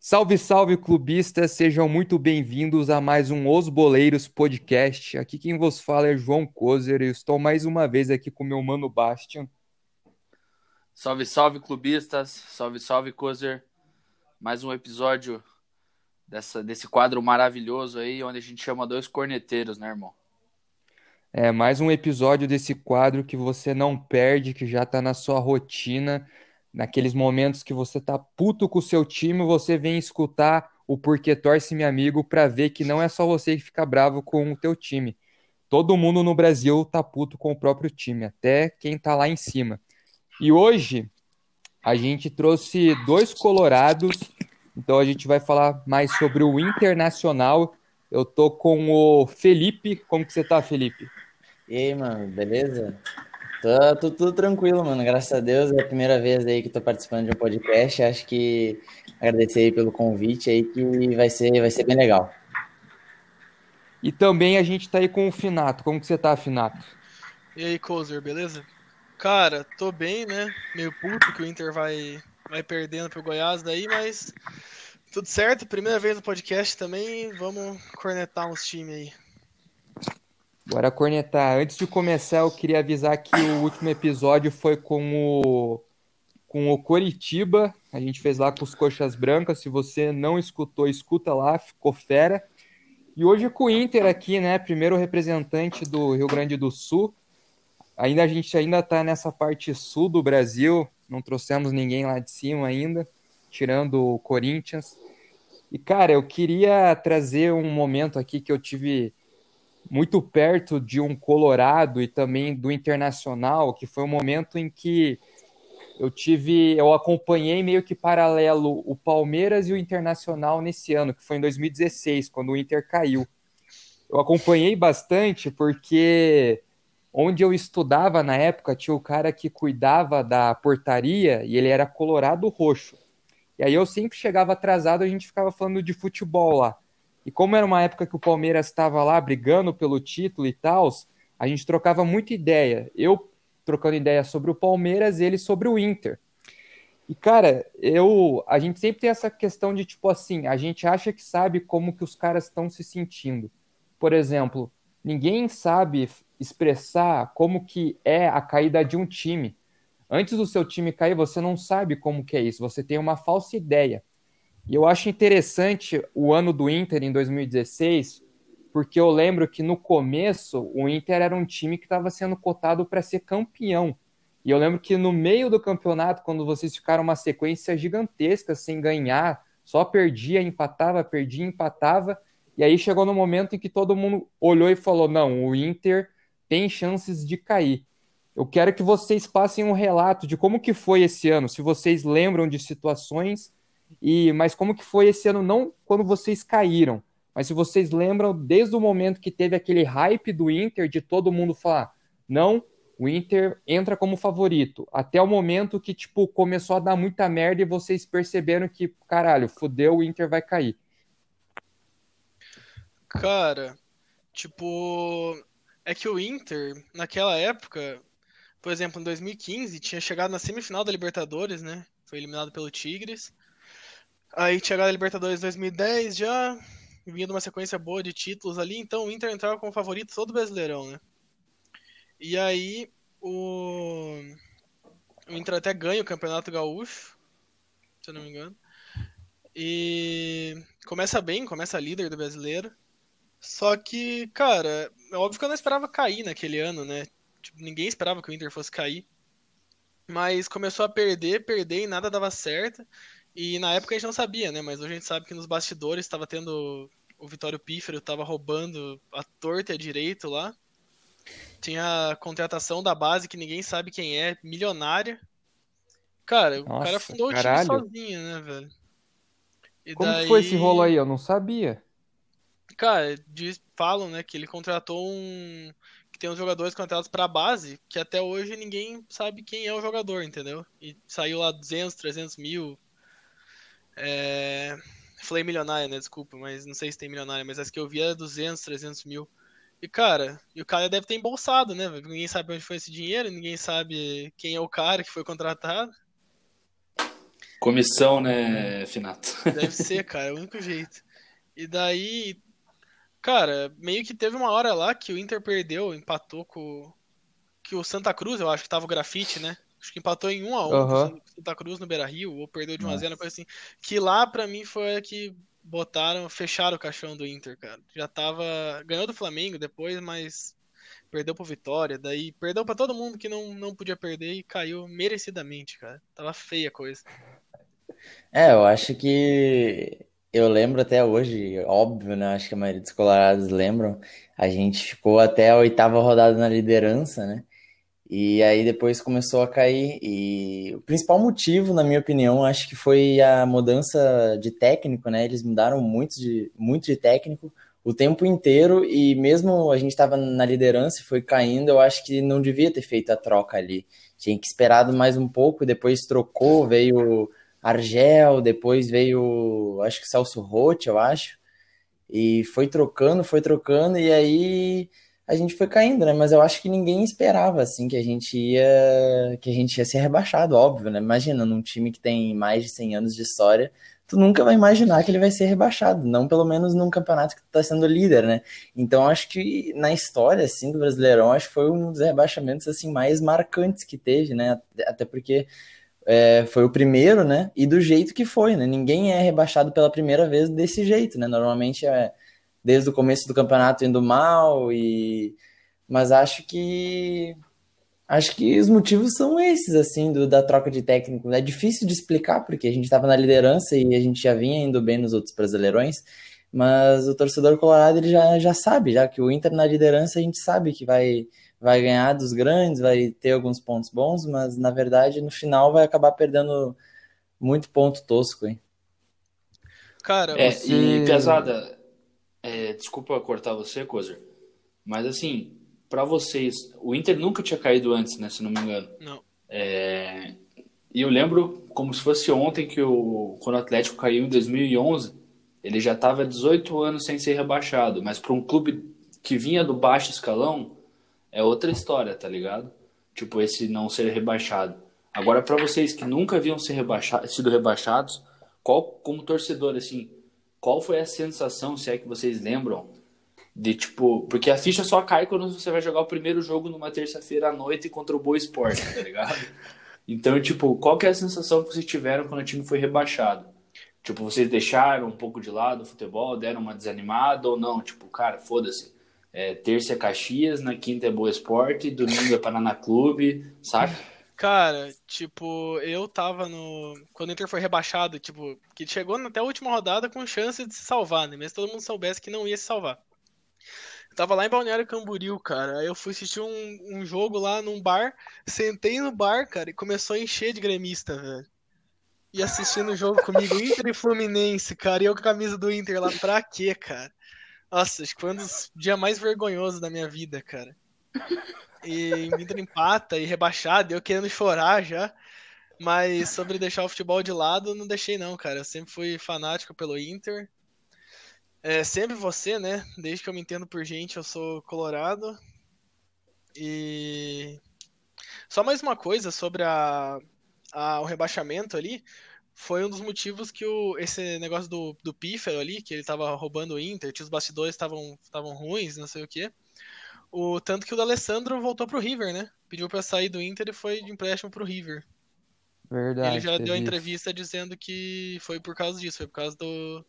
Salve, salve, clubistas! Sejam muito bem-vindos a mais um Os Boleiros Podcast. Aqui quem vos fala é João Kozer e estou mais uma vez aqui com meu mano Bastian. Salve, salve, clubistas! Salve, salve, Kozer! Mais um episódio dessa, desse quadro maravilhoso aí, onde a gente chama dois corneteiros, né, irmão? É, mais um episódio desse quadro que você não perde, que já tá na sua rotina naqueles momentos que você tá puto com o seu time, você vem escutar o Porquê Torce Meu Amigo para ver que não é só você que fica bravo com o teu time. Todo mundo no Brasil tá puto com o próprio time, até quem tá lá em cima. E hoje a gente trouxe dois colorados, então a gente vai falar mais sobre o Internacional. Eu tô com o Felipe. Como que você tá, Felipe? E aí, mano, beleza? Tô, tô, tudo tranquilo, mano. Graças a Deus é a primeira vez aí que tô participando de um podcast. Acho que agradecer aí pelo convite aí que vai ser, vai ser bem legal. E também a gente tá aí com o Finato. Como que você tá, Finato? E aí, Kozer, beleza? Cara, tô bem, né? Meio puto que o Inter vai, vai perdendo pro Goiás daí, mas tudo certo. Primeira vez no podcast também. Vamos cornetar uns times aí. Bora cornetar. Antes de começar, eu queria avisar que o último episódio foi com o com o Coritiba. A gente fez lá com os Coxas Brancas. Se você não escutou, escuta lá, ficou fera. E hoje com o Inter aqui, né? Primeiro representante do Rio Grande do Sul. Ainda a gente ainda tá nessa parte sul do Brasil. Não trouxemos ninguém lá de cima ainda, tirando o Corinthians. E cara, eu queria trazer um momento aqui que eu tive muito perto de um Colorado e também do Internacional, que foi um momento em que eu tive, eu acompanhei meio que paralelo o Palmeiras e o Internacional nesse ano, que foi em 2016, quando o Inter caiu. Eu acompanhei bastante porque onde eu estudava na época tinha o cara que cuidava da portaria e ele era colorado roxo. E aí eu sempre chegava atrasado, a gente ficava falando de futebol lá. E como era uma época que o Palmeiras estava lá brigando pelo título e tal, a gente trocava muita ideia. Eu trocando ideia sobre o Palmeiras, ele sobre o Inter. E cara, eu, a gente sempre tem essa questão de tipo assim, a gente acha que sabe como que os caras estão se sentindo. Por exemplo, ninguém sabe expressar como que é a caída de um time. Antes do seu time cair, você não sabe como que é isso, você tem uma falsa ideia. E eu acho interessante o ano do Inter em 2016, porque eu lembro que no começo o Inter era um time que estava sendo cotado para ser campeão. E eu lembro que no meio do campeonato, quando vocês ficaram uma sequência gigantesca sem ganhar, só perdia, empatava, perdia, empatava. E aí chegou no momento em que todo mundo olhou e falou: não, o Inter tem chances de cair. Eu quero que vocês passem um relato de como que foi esse ano, se vocês lembram de situações e mas como que foi esse ano não quando vocês caíram, mas se vocês lembram desde o momento que teve aquele hype do Inter de todo mundo falar, não, o Inter entra como favorito, até o momento que tipo começou a dar muita merda e vocês perceberam que, caralho, fodeu, o Inter vai cair. Cara, tipo, é que o Inter naquela época, por exemplo, em 2015, tinha chegado na semifinal da Libertadores, né? Foi eliminado pelo Tigres. Aí tinha a Libertadores 2010 já, vinha de uma sequência boa de títulos ali, então o Inter entrava como favorito todo brasileirão, né? E aí o, o Inter até ganha o Campeonato Gaúcho, se eu não me engano. E começa bem, começa líder do brasileiro. Só que, cara, é óbvio que eu não esperava cair naquele ano, né? Tipo, ninguém esperava que o Inter fosse cair. Mas começou a perder, perder e nada dava certo. E na época a gente não sabia, né? Mas hoje a gente sabe que nos bastidores estava tendo. O Vitório Pífero estava roubando a torta e a direito lá. Tinha a contratação da base que ninguém sabe quem é, milionária. Cara, Nossa, o cara fundou caralho. o time sozinho, né, velho? E Como daí... foi esse rolo aí? Eu não sabia. Cara, diz, falam, né, que ele contratou um. que tem uns jogadores contratados pra base, que até hoje ninguém sabe quem é o jogador, entendeu? E saiu lá 200, 300 mil, é... Falei milionária, né? Desculpa, mas não sei se tem milionária, mas as que eu vi era 200, 300 mil. E, cara, e o cara deve ter embolsado, né? Ninguém sabe onde foi esse dinheiro, ninguém sabe quem é o cara que foi contratado. Comissão, né, Finato? Deve ser, cara, é o único jeito. E daí, cara, meio que teve uma hora lá que o Inter perdeu, empatou com que o Santa Cruz, eu acho que tava o grafite, né? Acho que empatou em 1 a 1 Aham. com o Santa Cruz no Beira-Rio, ou perdeu de 1 a 0, Nossa. coisa assim. Que lá pra mim foi a que botaram, fecharam o caixão do Inter, cara. Já tava, ganhou do Flamengo depois, mas perdeu pro Vitória, daí perdeu pra todo mundo que não, não podia perder e caiu merecidamente, cara. Tava feia a coisa. É, eu acho que eu lembro até hoje, óbvio, né? Acho que a maioria dos colorados lembram. A gente ficou até a oitava rodada na liderança, né? E aí depois começou a cair. E o principal motivo, na minha opinião, acho que foi a mudança de técnico, né? Eles mudaram muito de, muito de técnico o tempo inteiro e mesmo a gente estava na liderança e foi caindo, eu acho que não devia ter feito a troca ali. Tinha que esperado mais um pouco, depois trocou, veio Argel, depois veio, acho que Celso Roth, eu acho. E foi trocando, foi trocando, e aí a gente foi caindo, né? Mas eu acho que ninguém esperava, assim, que a gente ia, que a gente ia ser rebaixado, óbvio, né? Imagina, num time que tem mais de 100 anos de história, tu nunca vai imaginar que ele vai ser rebaixado, não pelo menos num campeonato que tu tá sendo líder, né? Então acho que na história, assim, do Brasileirão, acho que foi um dos rebaixamentos, assim, mais marcantes que teve, né? Até porque é, foi o primeiro, né? E do jeito que foi, né? Ninguém é rebaixado pela primeira vez desse jeito, né? Normalmente é desde o começo do campeonato indo mal e mas acho que acho que os motivos são esses assim do, da troca de técnico. É difícil de explicar porque a gente estava na liderança e a gente já vinha indo bem nos outros brasileirões, mas o torcedor colorado ele já, já sabe, já que o Inter na liderança a gente sabe que vai vai ganhar dos grandes, vai ter alguns pontos bons, mas na verdade no final vai acabar perdendo muito ponto tosco, hein? Cara, É, Você- e pesada, é, desculpa cortar você, Cozer, mas assim, pra vocês, o Inter nunca tinha caído antes, né, se não me engano. não. É, e eu lembro como se fosse ontem que o, quando o Atlético caiu em 2011, ele já estava 18 anos sem ser rebaixado, mas para um clube que vinha do baixo escalão, é outra história, tá ligado? Tipo, esse não ser rebaixado. Agora, para vocês que nunca haviam sido rebaixados, qual, como torcedor, assim, qual foi a sensação, se é que vocês lembram, de tipo. Porque a ficha só cai quando você vai jogar o primeiro jogo numa terça-feira à noite contra o Boa Esporte, tá ligado? Então, tipo, qual que é a sensação que vocês tiveram quando o time foi rebaixado? Tipo, vocês deixaram um pouco de lado o futebol, deram uma desanimada ou não? Tipo, cara, foda-se. É, terça é Caxias, na quinta é Boa Esporte, domingo é Paraná Clube, saca? Cara, tipo, eu tava no. Quando o Inter foi rebaixado, tipo, que chegou até a última rodada com chance de se salvar, né? Mesmo todo mundo soubesse que não ia se salvar. Eu tava lá em Balneário Camboriú, cara. Aí eu fui assistir um, um jogo lá num bar, sentei no bar, cara, e começou a encher de gremista, velho. E assistindo o jogo comigo, Inter e Fluminense, cara. E eu com a camisa do Inter lá, pra quê, cara? Nossa, acho que foi um dos dias mais vergonhosos da minha vida, cara. E o Inter empata e rebaixado, eu querendo chorar já. Mas sobre deixar o futebol de lado, não deixei não, cara. Eu sempre fui fanático pelo Inter. É, sempre você, né? Desde que eu me entendo por gente, eu sou colorado. E só mais uma coisa sobre a, a- o rebaixamento ali. Foi um dos motivos que o, esse negócio do, do Pífero ali, que ele tava roubando o Inter, que os bastidores estavam ruins, não sei o quê. O tanto que o D'Alessandro voltou pro River, né? Pediu pra sair do Inter e foi de empréstimo pro River. Verdade. Ele já deu a isso. entrevista dizendo que foi por causa disso, foi por causa do,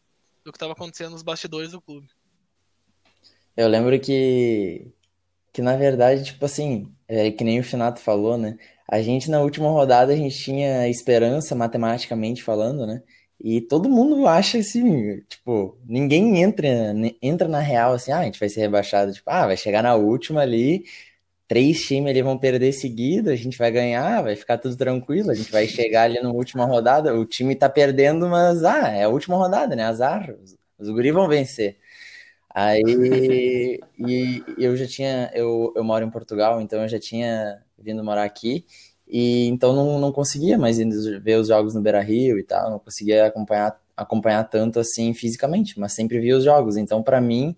do que tava acontecendo nos bastidores do clube. Eu lembro que, que na verdade, tipo assim, é, que nem o Finato falou, né? A gente na última rodada a gente tinha esperança, matematicamente falando, né? E todo mundo acha assim, tipo, ninguém entra, entra na real assim, ah, a gente vai ser rebaixado, tipo, ah, vai chegar na última ali, três times ali vão perder seguido, a gente vai ganhar, vai ficar tudo tranquilo, a gente vai chegar ali na última rodada, o time tá perdendo, mas ah, é a última rodada, né? Azar, os, os guri vão vencer. Aí, e eu já tinha, eu, eu moro em Portugal, então eu já tinha vindo morar aqui, e então não, não conseguia mais ver os jogos no Beira-Rio e tal, não conseguia acompanhar acompanhar tanto assim fisicamente, mas sempre via os jogos. Então, para mim,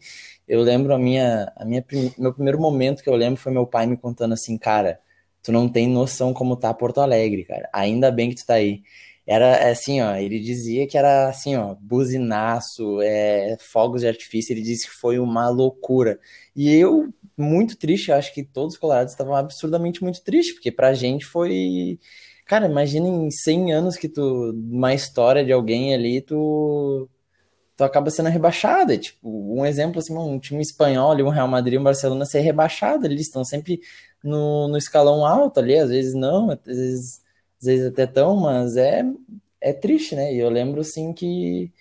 eu lembro a minha, a minha, meu primeiro momento que eu lembro foi meu pai me contando assim, cara, tu não tem noção como tá Porto Alegre, cara. Ainda bem que tu tá aí. Era é assim, ó, ele dizia que era assim, ó, buzinaço, é, fogos de artifício, ele disse que foi uma loucura. E eu, muito triste, acho que todos os colorados estavam absurdamente muito tristes, porque pra gente foi... Cara, imagina em 100 anos que tu, uma história de alguém ali, tu, tu acaba sendo rebaixado. É, tipo, um exemplo, assim, um time espanhol ali, um Real Madrid, um Barcelona ser rebaixado, eles estão sempre no, no escalão alto ali, às vezes não, às vezes às vezes até tão, mas é, é triste, né? E eu lembro, assim, que,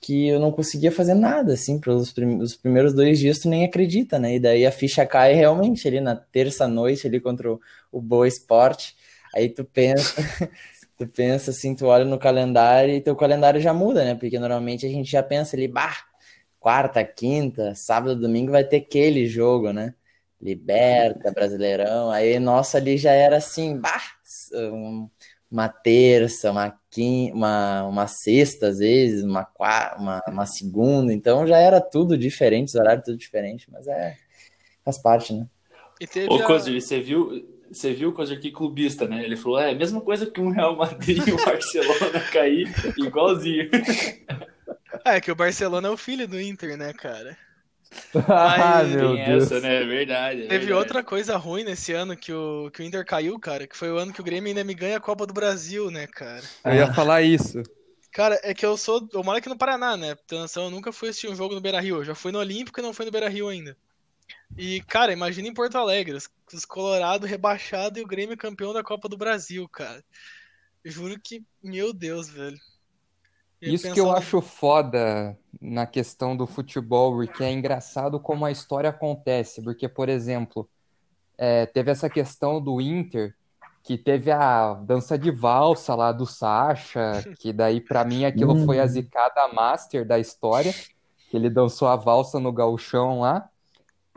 que eu não conseguia fazer nada, assim, pelos prim os primeiros dois dias tu nem acredita, né? E daí a ficha cai realmente ali na terça-noite, ali contra o, o Boa Esporte, aí tu pensa... tu pensa assim, tu olha no calendário e teu calendário já muda, né? Porque normalmente a gente já pensa ali, bah, quarta, quinta, sábado, domingo vai ter aquele jogo, né? Liberta, Brasileirão. Aí, nossa, ali já era assim, bah, uma terça, uma, quinta, uma, uma sexta, às vezes, uma, uma, uma segunda. Então já era tudo diferente, os horários tudo diferente, mas é. faz parte, né? Ô, a... Você viu, você viu o que clubista, né? Ele falou: é a mesma coisa que um Real Madrid e o Barcelona cair, igualzinho. É que o Barcelona é o filho do Inter, né, cara? ah, meu Deus. Essa, né? É verdade. É Teve verdade. outra coisa ruim nesse ano que o, que o Inter caiu, cara, que foi o ano que o Grêmio ainda me ganha a Copa do Brasil, né, cara? Eu ia falar isso. Cara, é que eu sou. Eu moro aqui no Paraná, né? Então, eu nunca fui assistir um jogo no Beira Rio. Eu já fui no Olímpico e não fui no Beira Rio ainda. E, cara, imagina em Porto Alegre, os, os Colorado rebaixado e o Grêmio campeão da Copa do Brasil, cara. Juro que, meu Deus, velho. Isso que eu acho foda na questão do futebol, porque é engraçado como a história acontece. Porque, por exemplo, é, teve essa questão do Inter, que teve a dança de valsa lá do Sacha, que daí para mim aquilo foi a hum. zicada master da história, que ele dançou a valsa no gauchão lá.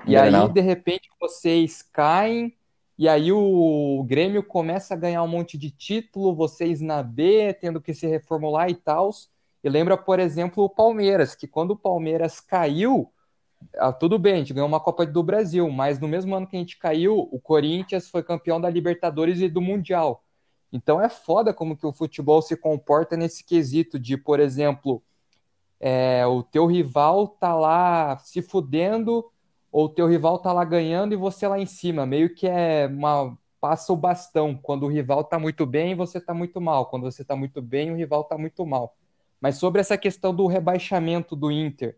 E aí, de repente, vocês caem e aí o Grêmio começa a ganhar um monte de título, vocês na B, tendo que se reformular e tal. E lembra, por exemplo, o Palmeiras, que quando o Palmeiras caiu, ah, tudo bem, a gente ganhou uma Copa do Brasil, mas no mesmo ano que a gente caiu, o Corinthians foi campeão da Libertadores e do Mundial. Então é foda como que o futebol se comporta nesse quesito de, por exemplo, é, o teu rival tá lá se fudendo ou o teu rival tá lá ganhando e você lá em cima, meio que é uma passa o bastão, quando o rival tá muito bem, você tá muito mal, quando você tá muito bem, o rival tá muito mal. Mas sobre essa questão do rebaixamento do Inter,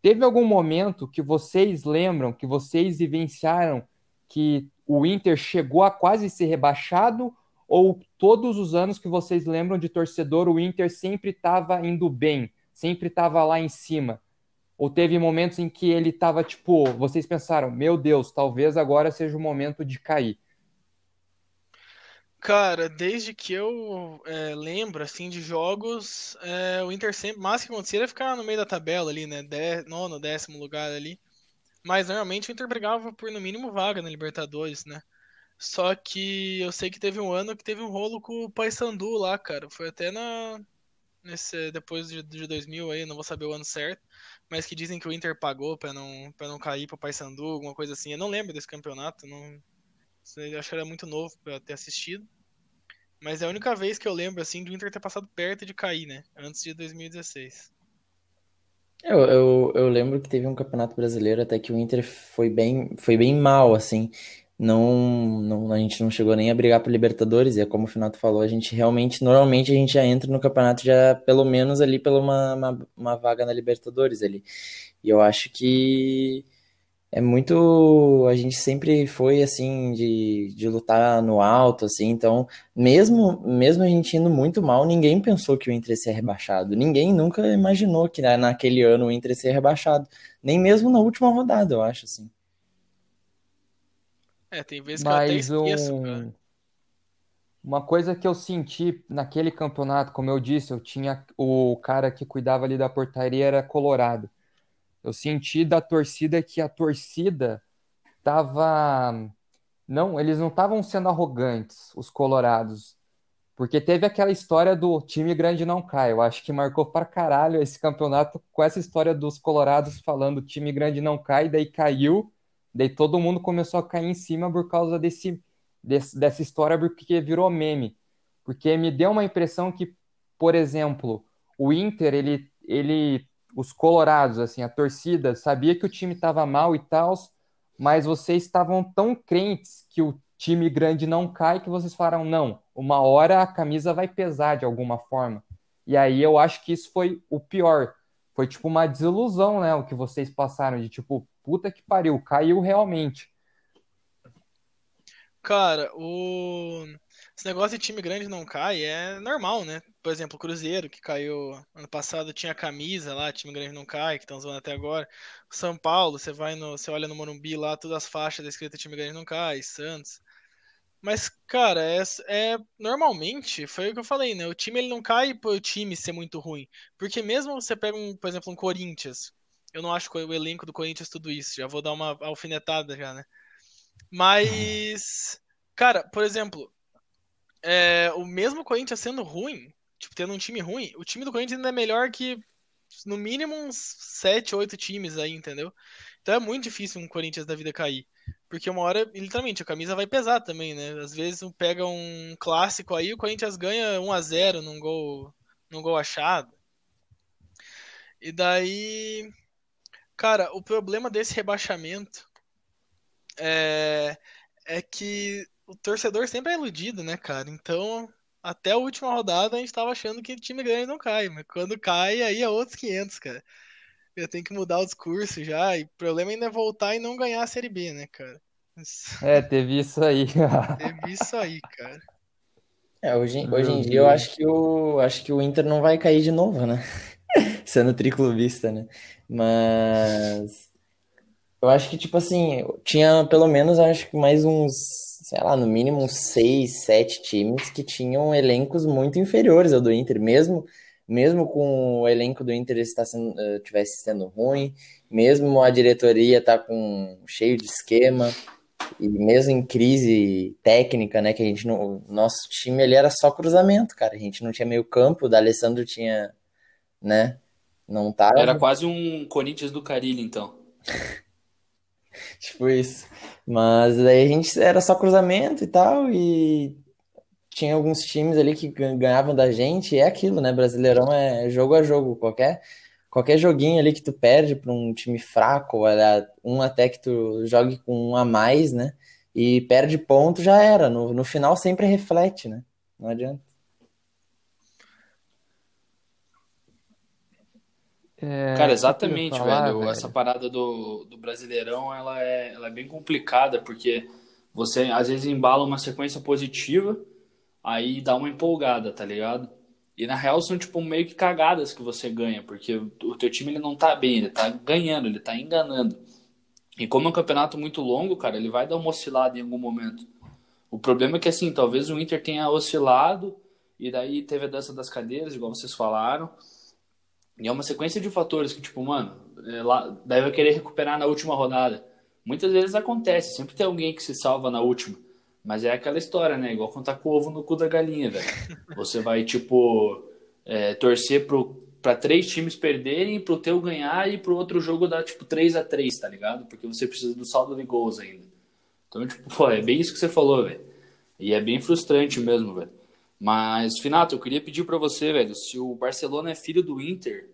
teve algum momento que vocês lembram, que vocês vivenciaram que o Inter chegou a quase ser rebaixado ou todos os anos que vocês lembram de torcedor, o Inter sempre estava indo bem, sempre estava lá em cima? Ou teve momentos em que ele estava tipo, vocês pensaram, meu Deus, talvez agora seja o momento de cair? Cara, desde que eu é, lembro, assim, de jogos, é, o Inter sempre, mais que acontecia era ficar no meio da tabela ali, né, de, nono, décimo lugar ali, mas normalmente o Inter brigava por no mínimo vaga na Libertadores, né, só que eu sei que teve um ano que teve um rolo com o Paysandu lá, cara, foi até na, nesse, depois de, de 2000 aí, não vou saber o ano certo, mas que dizem que o Inter pagou para não, pra não cair pro Paysandu, alguma coisa assim. Eu não lembro desse campeonato, não, acho que era muito novo para ter assistido. Mas é a única vez que eu lembro assim do Inter ter passado perto de cair, né? Antes de 2016. Eu, eu, eu lembro que teve um campeonato brasileiro até que o Inter foi bem, foi bem mal, assim não, não, a gente não chegou nem a brigar para Libertadores, e é como o Finato falou, a gente realmente, normalmente a gente já entra no campeonato já pelo menos ali pela uma, uma, uma vaga na Libertadores ali. E eu acho que é muito. A gente sempre foi assim de, de lutar no alto, assim, então, mesmo, mesmo a gente indo muito mal, ninguém pensou que o Inter ia ser rebaixado. Ninguém nunca imaginou que né, naquele ano o Inter ia ser rebaixado. Nem mesmo na última rodada, eu acho, assim. É, tem vezes que Mas eu até esqueço, um... cara. Uma coisa que eu senti naquele campeonato, como eu disse, eu tinha o cara que cuidava ali da portaria era colorado. Eu senti da torcida que a torcida tava não, eles não estavam sendo arrogantes, os colorados. Porque teve aquela história do time grande não cai. Eu acho que marcou pra caralho esse campeonato com essa história dos Colorados falando time grande não cai, daí caiu, daí todo mundo começou a cair em cima por causa desse, desse dessa história, porque virou meme. Porque me deu uma impressão que, por exemplo, o Inter, ele, ele os Colorados, assim, a torcida sabia que o time estava mal e tal, mas vocês estavam tão crentes que o time grande não cai que vocês falaram, não, uma hora a camisa vai pesar de alguma forma. E aí eu acho que isso foi o pior. Foi tipo uma desilusão, né? O que vocês passaram de tipo, puta que pariu, caiu realmente. Cara, o... esse negócio de time grande não cai é normal, né? Por exemplo, o Cruzeiro, que caiu ano passado, tinha camisa lá, time grande não cai, que estão usando até agora. São Paulo, você vai no, você olha no Morumbi lá, todas as faixas da escrita time grande não cai, Santos. Mas, cara, é, é, normalmente foi o que eu falei, né? O time ele não cai por o time ser muito ruim. Porque mesmo você pega, um, por exemplo, um Corinthians. Eu não acho que o elenco do Corinthians tudo isso. Já vou dar uma alfinetada já, né? Mas, cara, por exemplo, é, o mesmo Corinthians sendo ruim, tipo, tendo um time ruim, o time do Corinthians ainda é melhor que no mínimo uns 7, 8 times aí, entendeu? Então é muito difícil um Corinthians da vida cair. Porque uma hora, literalmente, a camisa vai pesar também, né? Às vezes pega um clássico aí, o Corinthians ganha 1 a 0 num gol, num gol achado. E daí, cara, o problema desse rebaixamento é, é que o torcedor sempre é iludido, né, cara? Então, até a última rodada a gente tava achando que o time grande não cai, mas quando cai, aí é outros 500, cara eu tenho que mudar o discurso já. E o problema ainda é voltar e não ganhar a Série B, né, cara? É, teve isso aí. teve isso aí, cara. É, hoje, hoje em dia eu acho que o acho que o Inter não vai cair de novo, né? Sendo triclubista, né? Mas eu acho que, tipo assim, tinha pelo menos, acho que mais uns, sei lá, no mínimo uns seis, sete times que tinham elencos muito inferiores ao do Inter, mesmo mesmo com o elenco do Inter está sendo, uh, tivesse sendo ruim, mesmo a diretoria tá com cheio de esquema e mesmo em crise técnica, né, que a gente não, nosso time ele era só cruzamento, cara, a gente não tinha meio campo, o D'Alessandro tinha, né, não tava. Era quase um Corinthians do Carilho, então. tipo isso. Mas aí a gente era só cruzamento e tal e tinha alguns times ali que ganhavam da gente, e é aquilo, né? Brasileirão é jogo a jogo, qualquer qualquer joguinho ali que tu perde para um time fraco, um até que tu jogue com um a mais, né? E perde ponto, já era. No, no final sempre reflete, né? Não adianta. É, Cara, exatamente, falar, velho. velho. Essa parada do, do Brasileirão, ela é, ela é bem complicada, porque você às vezes embala uma sequência positiva, aí dá uma empolgada, tá ligado? E na real são tipo meio que cagadas que você ganha, porque o teu time ele não tá bem, ele tá ganhando, ele tá enganando. E como é um campeonato muito longo, cara, ele vai dar uma oscilada em algum momento. O problema é que assim, talvez o Inter tenha oscilado e daí teve a dança das cadeiras, igual vocês falaram. E é uma sequência de fatores que, tipo, mano, ela deve querer recuperar na última rodada. Muitas vezes acontece, sempre tem alguém que se salva na última. Mas é aquela história, né? Igual contar com o ovo no cu da galinha, velho. Você vai, tipo, é, torcer pro, pra três times perderem, pro teu ganhar e pro outro jogo dar, tipo, 3 a 3 tá ligado? Porque você precisa do saldo de gols ainda. Então, tipo, pô, é bem isso que você falou, velho. E é bem frustrante mesmo, velho. Mas, Finato, eu queria pedir para você, velho, se o Barcelona é filho do Inter,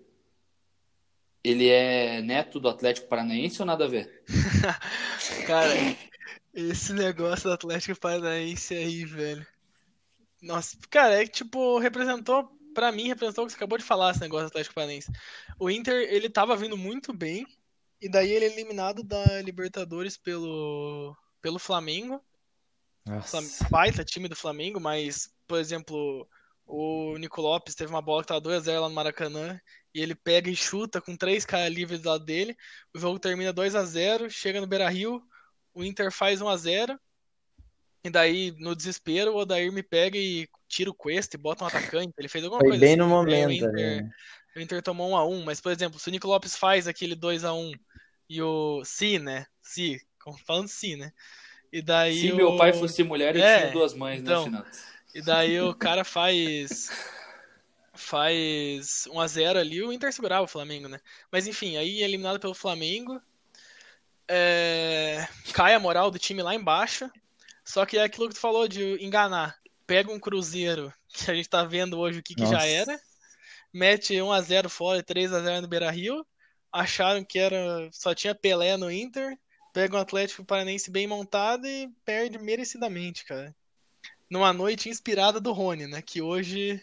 ele é neto do Atlético Paranaense ou nada a ver? Cara, esse negócio do Atlético Paranaense aí, velho. Nossa, cara, é que tipo, representou, para mim, representou o que você acabou de falar, esse negócio do Atlético Paranaense. O Inter, ele tava vindo muito bem, e daí ele é eliminado da Libertadores pelo, pelo Flamengo. Nossa. Baita time do Flamengo, mas, por exemplo, o Nico Lopes teve uma bola que tava 2x0 lá no Maracanã, e ele pega e chuta com três caras livres do lado dele. O jogo termina 2 a 0 chega no Beira Rio, o Inter faz 1 a 0 e daí, no desespero, o Odair me pega e tira o Quest e bota um atacante. Ele fez alguma Foi coisa bem assim. no momento. O Inter, né? o Inter tomou 1 a 1 mas, por exemplo, se o Nico Lopes faz aquele 2 a 1 e o Si, né? Si, falando Si, né? E daí Se o... meu pai fosse mulher, eu é, tinha duas mães, né, então, né, final. E daí o cara faz. Faz 1x0 ali, o Inter segurava o Flamengo, né? Mas enfim, aí eliminado pelo Flamengo. é, Cai a moral do time lá embaixo. Só que é aquilo que tu falou de enganar. Pega um Cruzeiro, que a gente tá vendo hoje o que, que já era. Mete 1x0 fora e 3x0 no Beira Rio. Acharam que era só tinha Pelé no Inter. Pega um Atlético Paranense bem montado e perde merecidamente, cara. Numa noite inspirada do Rony, né? Que hoje.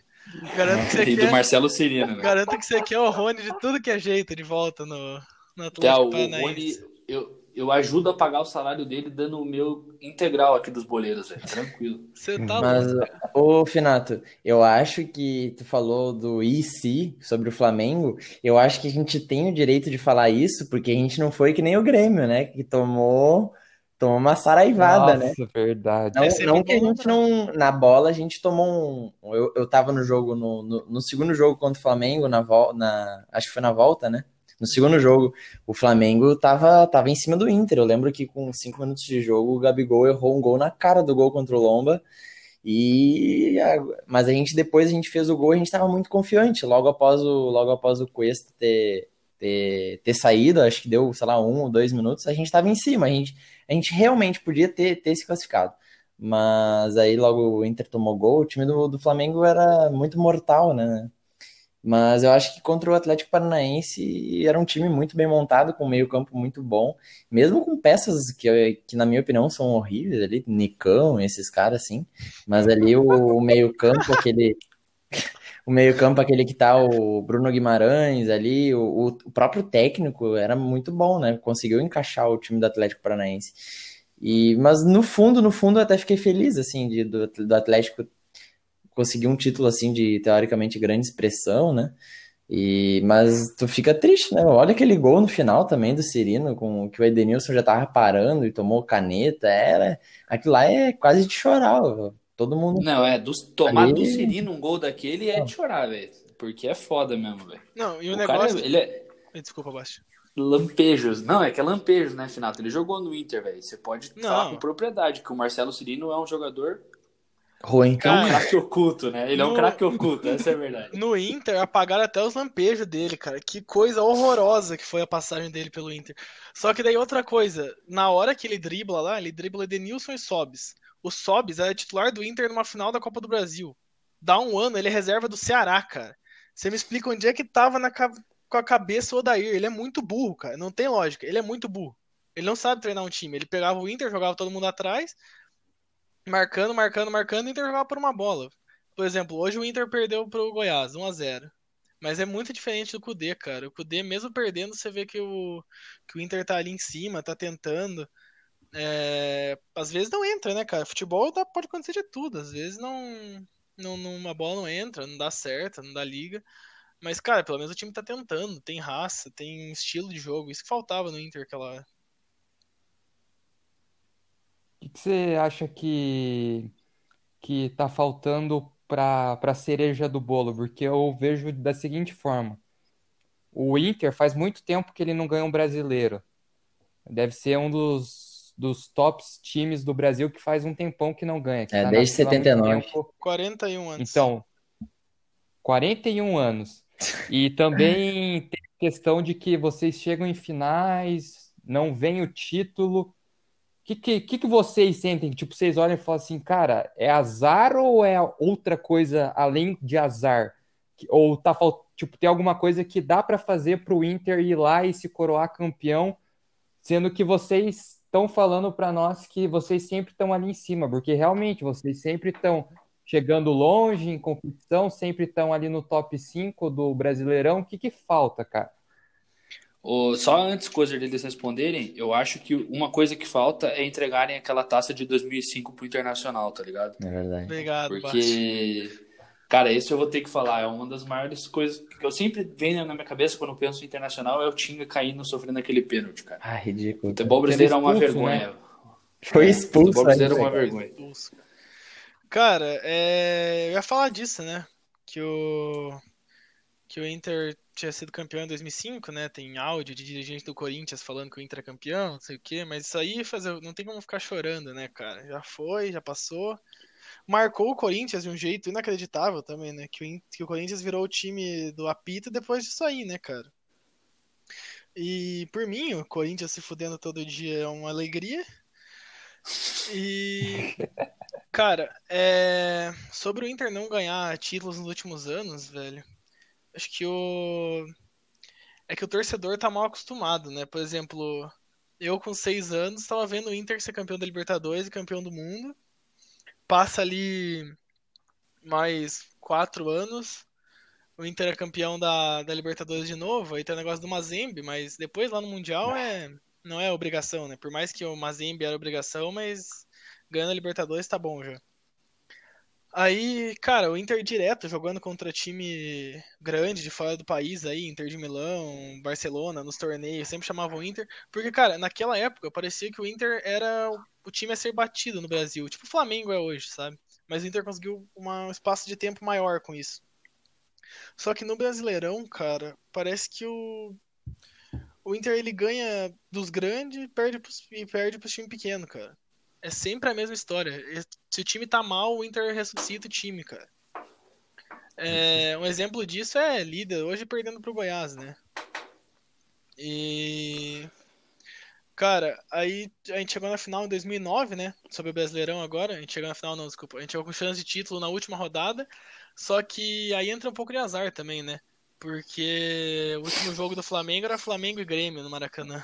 Garanto que você E do quer. Marcelo Cirino, né? Garanto que você quer o Rony de tudo que é jeito de volta no, no Atlético o Paranaense. Rony, eu, eu ajudo a pagar o salário dele dando o meu integral aqui dos boleiros, velho. Tranquilo. Você tá Mas, ô Finato, eu acho que tu falou do IC sobre o Flamengo. Eu acho que a gente tem o direito de falar isso, porque a gente não foi que nem o Grêmio, né? Que tomou, tomou uma saraivada, né? Nossa, verdade. Não, É não que a gente não. Na bola, a gente tomou um. Eu, eu tava no jogo, no, no, no segundo jogo contra o Flamengo, na, vol- na, acho que foi na volta, né? No segundo jogo, o Flamengo tava, tava em cima do Inter. Eu lembro que com cinco minutos de jogo, o Gabigol errou um gol na cara do gol contra o Lomba. E a- mas a gente depois a gente fez o gol, a gente estava muito confiante. Logo após o logo após o Cuesta ter, ter, ter saído, acho que deu, sei lá, um ou dois minutos, a gente estava em cima. A gente, a gente realmente podia ter, ter se classificado. Mas aí logo o Inter tomou gol, o time do, do Flamengo era muito mortal, né? Mas eu acho que contra o Atlético Paranaense era um time muito bem montado, com meio-campo muito bom, mesmo com peças que, que, na minha opinião, são horríveis ali, Nicão, esses caras assim. Mas ali o, o meio-campo, aquele. O meio-campo, aquele que tá o Bruno Guimarães ali, o, o próprio técnico era muito bom, né? Conseguiu encaixar o time do Atlético Paranaense. E, mas no fundo, no fundo, eu até fiquei feliz, assim, de, do, do Atlético conseguir um título, assim, de teoricamente grande expressão, né? E, mas tu fica triste, né? Olha aquele gol no final também do Cirino, com que o Edenilson já tava parando e tomou caneta. Era, aquilo lá é quase de chorar. Todo mundo. Não, é, dos, tomar Ali- do Cirino um gol daquele é de chorar, velho. Porque é foda mesmo, velho. Não, e o, O negócio. cara, ele é Desculpa, Basti. lampejos. Não, é que é lampejos, né, Finato? Ele jogou no Inter, velho. Você pode Não. falar com propriedade que o Marcelo Cirino é um jogador Ruim. É um craque oculto, né? Ele é um no- craque oculto, essa é a verdade. No Inter, apagaram até os lampejos dele, cara. Que coisa horrorosa que foi a passagem dele pelo Inter. Só que daí outra coisa, na hora que ele dribla lá, ele dribla Edenilson e Sobis. O Sobis era titular do Inter numa final da Copa do Brasil. Dá um ano, ele é reserva do Ceará, cara. Você me explica onde é que tava na com a cabeça o Odair. Ele é muito burro, cara. Não tem lógica. Ele é muito burro. Ele não sabe treinar um time. Ele pegava o Inter, jogava todo mundo atrás, marcando, marcando, marcando, o Inter jogava por uma bola. Por exemplo, hoje o Inter perdeu pro Goiás, 1 a 0 Mas é muito diferente do Kudê, cara. O Kudê, mesmo perdendo, você vê que o, que o Inter tá ali em cima, tá tentando. É, Às vezes não entra, né, cara? Futebol dá- pode acontecer de tudo. Às vezes não, não, não- uma bola não entra, não dá certo, não dá liga. Mas, cara, pelo menos o time tá tentando, tem raça, tem estilo de jogo. Isso que faltava no Inter aquela hora. O que você acha que que tá faltando para para cereja do bolo? Porque eu vejo da seguinte forma: o Inter faz muito tempo que ele não ganha um brasileiro. Deve ser um dos, dos tops times do Brasil que faz um tempão que não ganha, que É, tá desde na fila há muito 79. tempo. 41 anos. Então, 41 anos. E também tem questão de que vocês chegam em finais, não vem o título. O que, que, que que vocês sentem? Tipo, vocês olham e falam assim, cara, é azar ou é outra coisa além de azar? Ou tá fal- tipo, tem alguma coisa que dá pra fazer pro Inter ir lá e se coroar campeão, sendo que vocês estão falando pra nós que vocês sempre estão ali em cima, porque realmente vocês sempre estão chegando longe em competição, sempre estão ali no top 5 do Brasileirão. O que que falta, cara? Ô, só antes, coisa deles responderem, eu acho que uma coisa que falta é entregarem aquela taça de 2005 pro Internacional, tá ligado? É verdade. Obrigado, Basti. Porque, cara, esse eu vou ter que falar, é uma das maiores coisas que eu sempre venho na minha cabeça quando eu penso em Internacional, é o Tinga caindo sofrendo aquele pênalti, cara. Ah, ridículo. Futebol brasileiro é uma expulso, vergonha. Foi expulso. Futebol brasileiro é uma vergonha. Expulso. Cara, é... eu ia falar disso, né? Que o que o Inter tinha sido campeão em 2005, né? Tem áudio de dirigente do Corinthians falando que o Inter é campeão, não sei o quê, mas isso aí fazer... não tem como ficar chorando, né, cara? Já foi, já passou. Marcou o Corinthians de um jeito inacreditável também, né? Que o, que o Corinthians virou o time do apito depois disso aí, né, cara? E por mim, o Corinthians se fudendo todo dia é uma alegria. E. Cara, é... sobre o Inter não ganhar títulos nos últimos anos, velho. Acho que o. É que o torcedor tá mal acostumado, né? Por exemplo, eu com seis anos tava vendo o Inter ser campeão da Libertadores e campeão do mundo. Passa ali mais quatro anos o Inter é campeão da, da Libertadores de novo, aí tem o negócio do Mazembe, mas depois lá no Mundial é, não é obrigação, né? Por mais que o Mazembe era obrigação, mas ganhando a Libertadores tá bom já. Aí, cara, o Inter direto jogando contra time grande de fora do país aí, Inter de Milão, Barcelona, nos torneios, sempre chamavam o Inter, porque, cara, naquela época parecia que o Inter era o time a ser batido no Brasil, tipo o Flamengo é hoje, sabe? Mas o Inter conseguiu um espaço de tempo maior com isso. Só que no Brasileirão, cara, parece que o o Inter ele ganha dos grandes e perde pros, e perde pros times pequenos, cara. É sempre a mesma história. Se o time tá mal, o Inter ressuscita o time, cara. É, um exemplo disso é líder hoje perdendo pro Goiás, né? E cara, aí a gente chegou na final em 2009, né? Sobre o Brasileirão agora, a gente chegou na final, não, desculpa. A gente chegou com chance de título na última rodada. Só que aí entra um pouco de azar também, né? Porque o último jogo do Flamengo era Flamengo e Grêmio no Maracanã.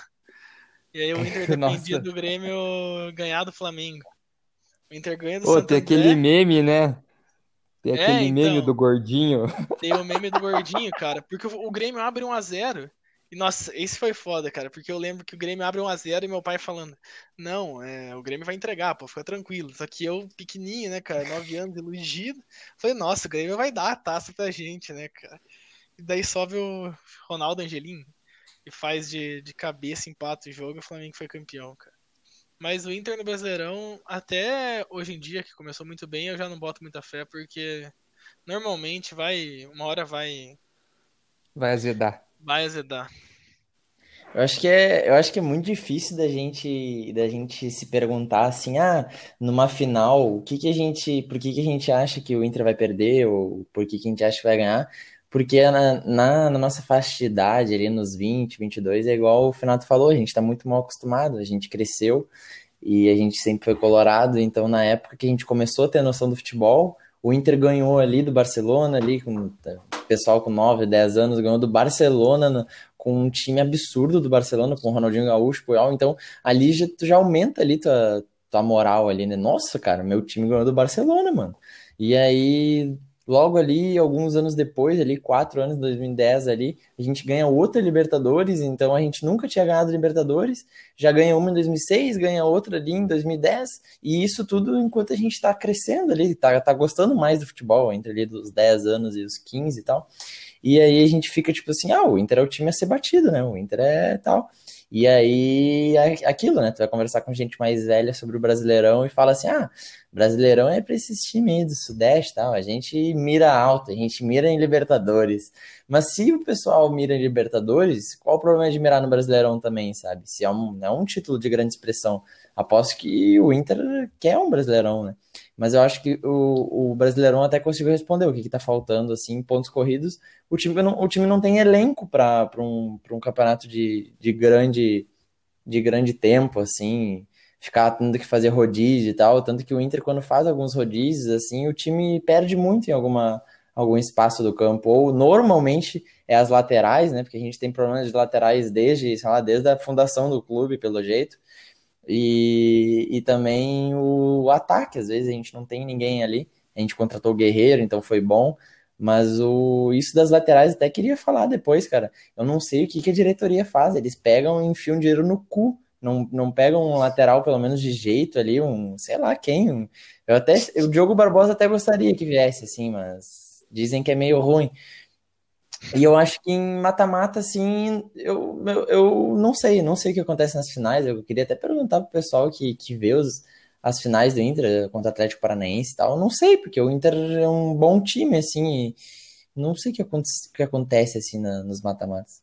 E aí o Inter dependia do Grêmio ganhar do Flamengo. O Inter ganha do Pô, tem aquele meme, né? Tem é, aquele meme então, do gordinho. Tem o meme do gordinho, cara. Porque o Grêmio abre 1 a 0 e, nossa, esse foi foda, cara, porque eu lembro que o Grêmio abre 1x0 e meu pai falando: Não, é, o Grêmio vai entregar, pô, fica tranquilo. Só que eu, pequenininho, né, cara, 9 anos, iludido, falei: Nossa, o Grêmio vai dar a taça pra gente, né, cara. E daí sobe o Ronaldo Angelim e faz de, de cabeça, empata o jogo e o Flamengo foi campeão, cara. Mas o Inter no Brasileirão, até hoje em dia, que começou muito bem, eu já não boto muita fé, porque normalmente vai, uma hora vai. Vai azedar. Vai azedar. Eu acho que é, eu acho que é muito difícil da gente, da gente se perguntar assim, ah, numa final, o que que a gente, por que que a gente acha que o Inter vai perder ou por que que a gente acha que vai ganhar? Porque na, na, na nossa faixa de idade, ali nos 20, 22, é igual o Fernando falou, a gente está muito mal acostumado, a gente cresceu e a gente sempre foi colorado, então na época que a gente começou a ter noção do futebol, o Inter ganhou ali do Barcelona, ali com pessoal com 9, 10 anos, ganhou do Barcelona no, com um time absurdo do Barcelona, com o Ronaldinho Gaúcho, Puyol, então ali já, tu já aumenta ali tua, tua moral ali, né? Nossa, cara, meu time ganhou do Barcelona, mano. E aí Logo ali, alguns anos depois, ali, quatro anos, 2010 ali, a gente ganha outra Libertadores, então a gente nunca tinha ganhado Libertadores, já ganha uma em 2006, ganha outra ali em 2010, e isso tudo enquanto a gente está crescendo ali, tá, tá gostando mais do futebol, entre ali dos 10 anos e os 15 e tal, e aí a gente fica tipo assim, ah, o Inter é o time a ser batido, né, o Inter é tal, e aí, aquilo, né? Tu vai conversar com gente mais velha sobre o Brasileirão e fala assim: ah, Brasileirão é para esses times do Sudeste tal. A gente mira alto, a gente mira em Libertadores. Mas se o pessoal mira em Libertadores, qual o problema de mirar no Brasileirão também, sabe? Se é um, é um título de grande expressão. Aposto que o Inter quer um Brasileirão, né? Mas eu acho que o, o Brasileirão até conseguiu responder o que, está faltando, assim, pontos corridos. O time não, o time não tem elenco para um, um campeonato de, de, grande, de grande tempo, assim ficar tendo que fazer rodízio e tal, tanto que o Inter quando faz alguns rodízios assim, o time perde muito em alguma algum espaço do campo, ou normalmente é as laterais, né? Porque a gente tem problemas de laterais desde, sei lá, desde a fundação do clube, pelo jeito. E, e também o ataque, às vezes a gente não tem ninguém ali. A gente contratou o Guerreiro, então foi bom. Mas o, isso das laterais até queria falar depois, cara. Eu não sei o que, que a diretoria faz. Eles pegam e enfiam dinheiro no cu não, não pega um lateral, pelo menos de jeito ali, um, sei lá quem. Um, eu até, o Diogo Barbosa até gostaria que viesse, assim, mas dizem que é meio ruim. E eu acho que em mata-mata, assim, eu, eu, eu, não sei, não sei o que acontece nas finais. Eu queria até perguntar pro pessoal que, que vê os, as finais do Inter contra o Atlético Paranaense e tal. Eu não sei, porque o Inter é um bom time, assim, não sei o que, acontece, o que acontece assim, na, nos mata-matas.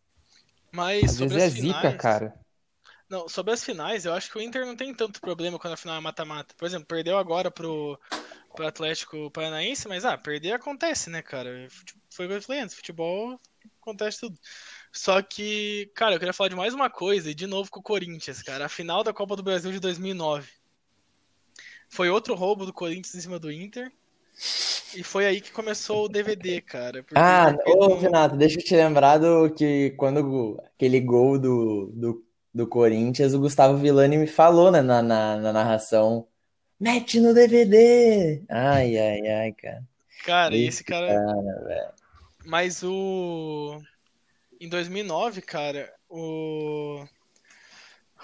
Mas Às vezes é zica, cara. Não, sobre as finais, eu acho que o Inter não tem tanto problema quando a final é mata-mata. Por exemplo, perdeu agora pro, pro Atlético Paranaense, mas ah, perder acontece, né, cara? Foi o que eu falei antes, futebol acontece tudo. Só que, cara, eu queria falar de mais uma coisa, e de novo com o Corinthians, cara. A final da Copa do Brasil de 2009. Foi outro roubo do Corinthians em cima do Inter. E foi aí que começou o DVD, cara. Ah, ô, Renato, deixa eu te lembrar do que quando aquele gol do, do, do Corinthians, o Gustavo Villani me falou né, na, na, na narração. Mete no DVD! Ai, ai, ai, cara. Cara, esse, esse cara. cara Mas o. Em 2009, cara, o.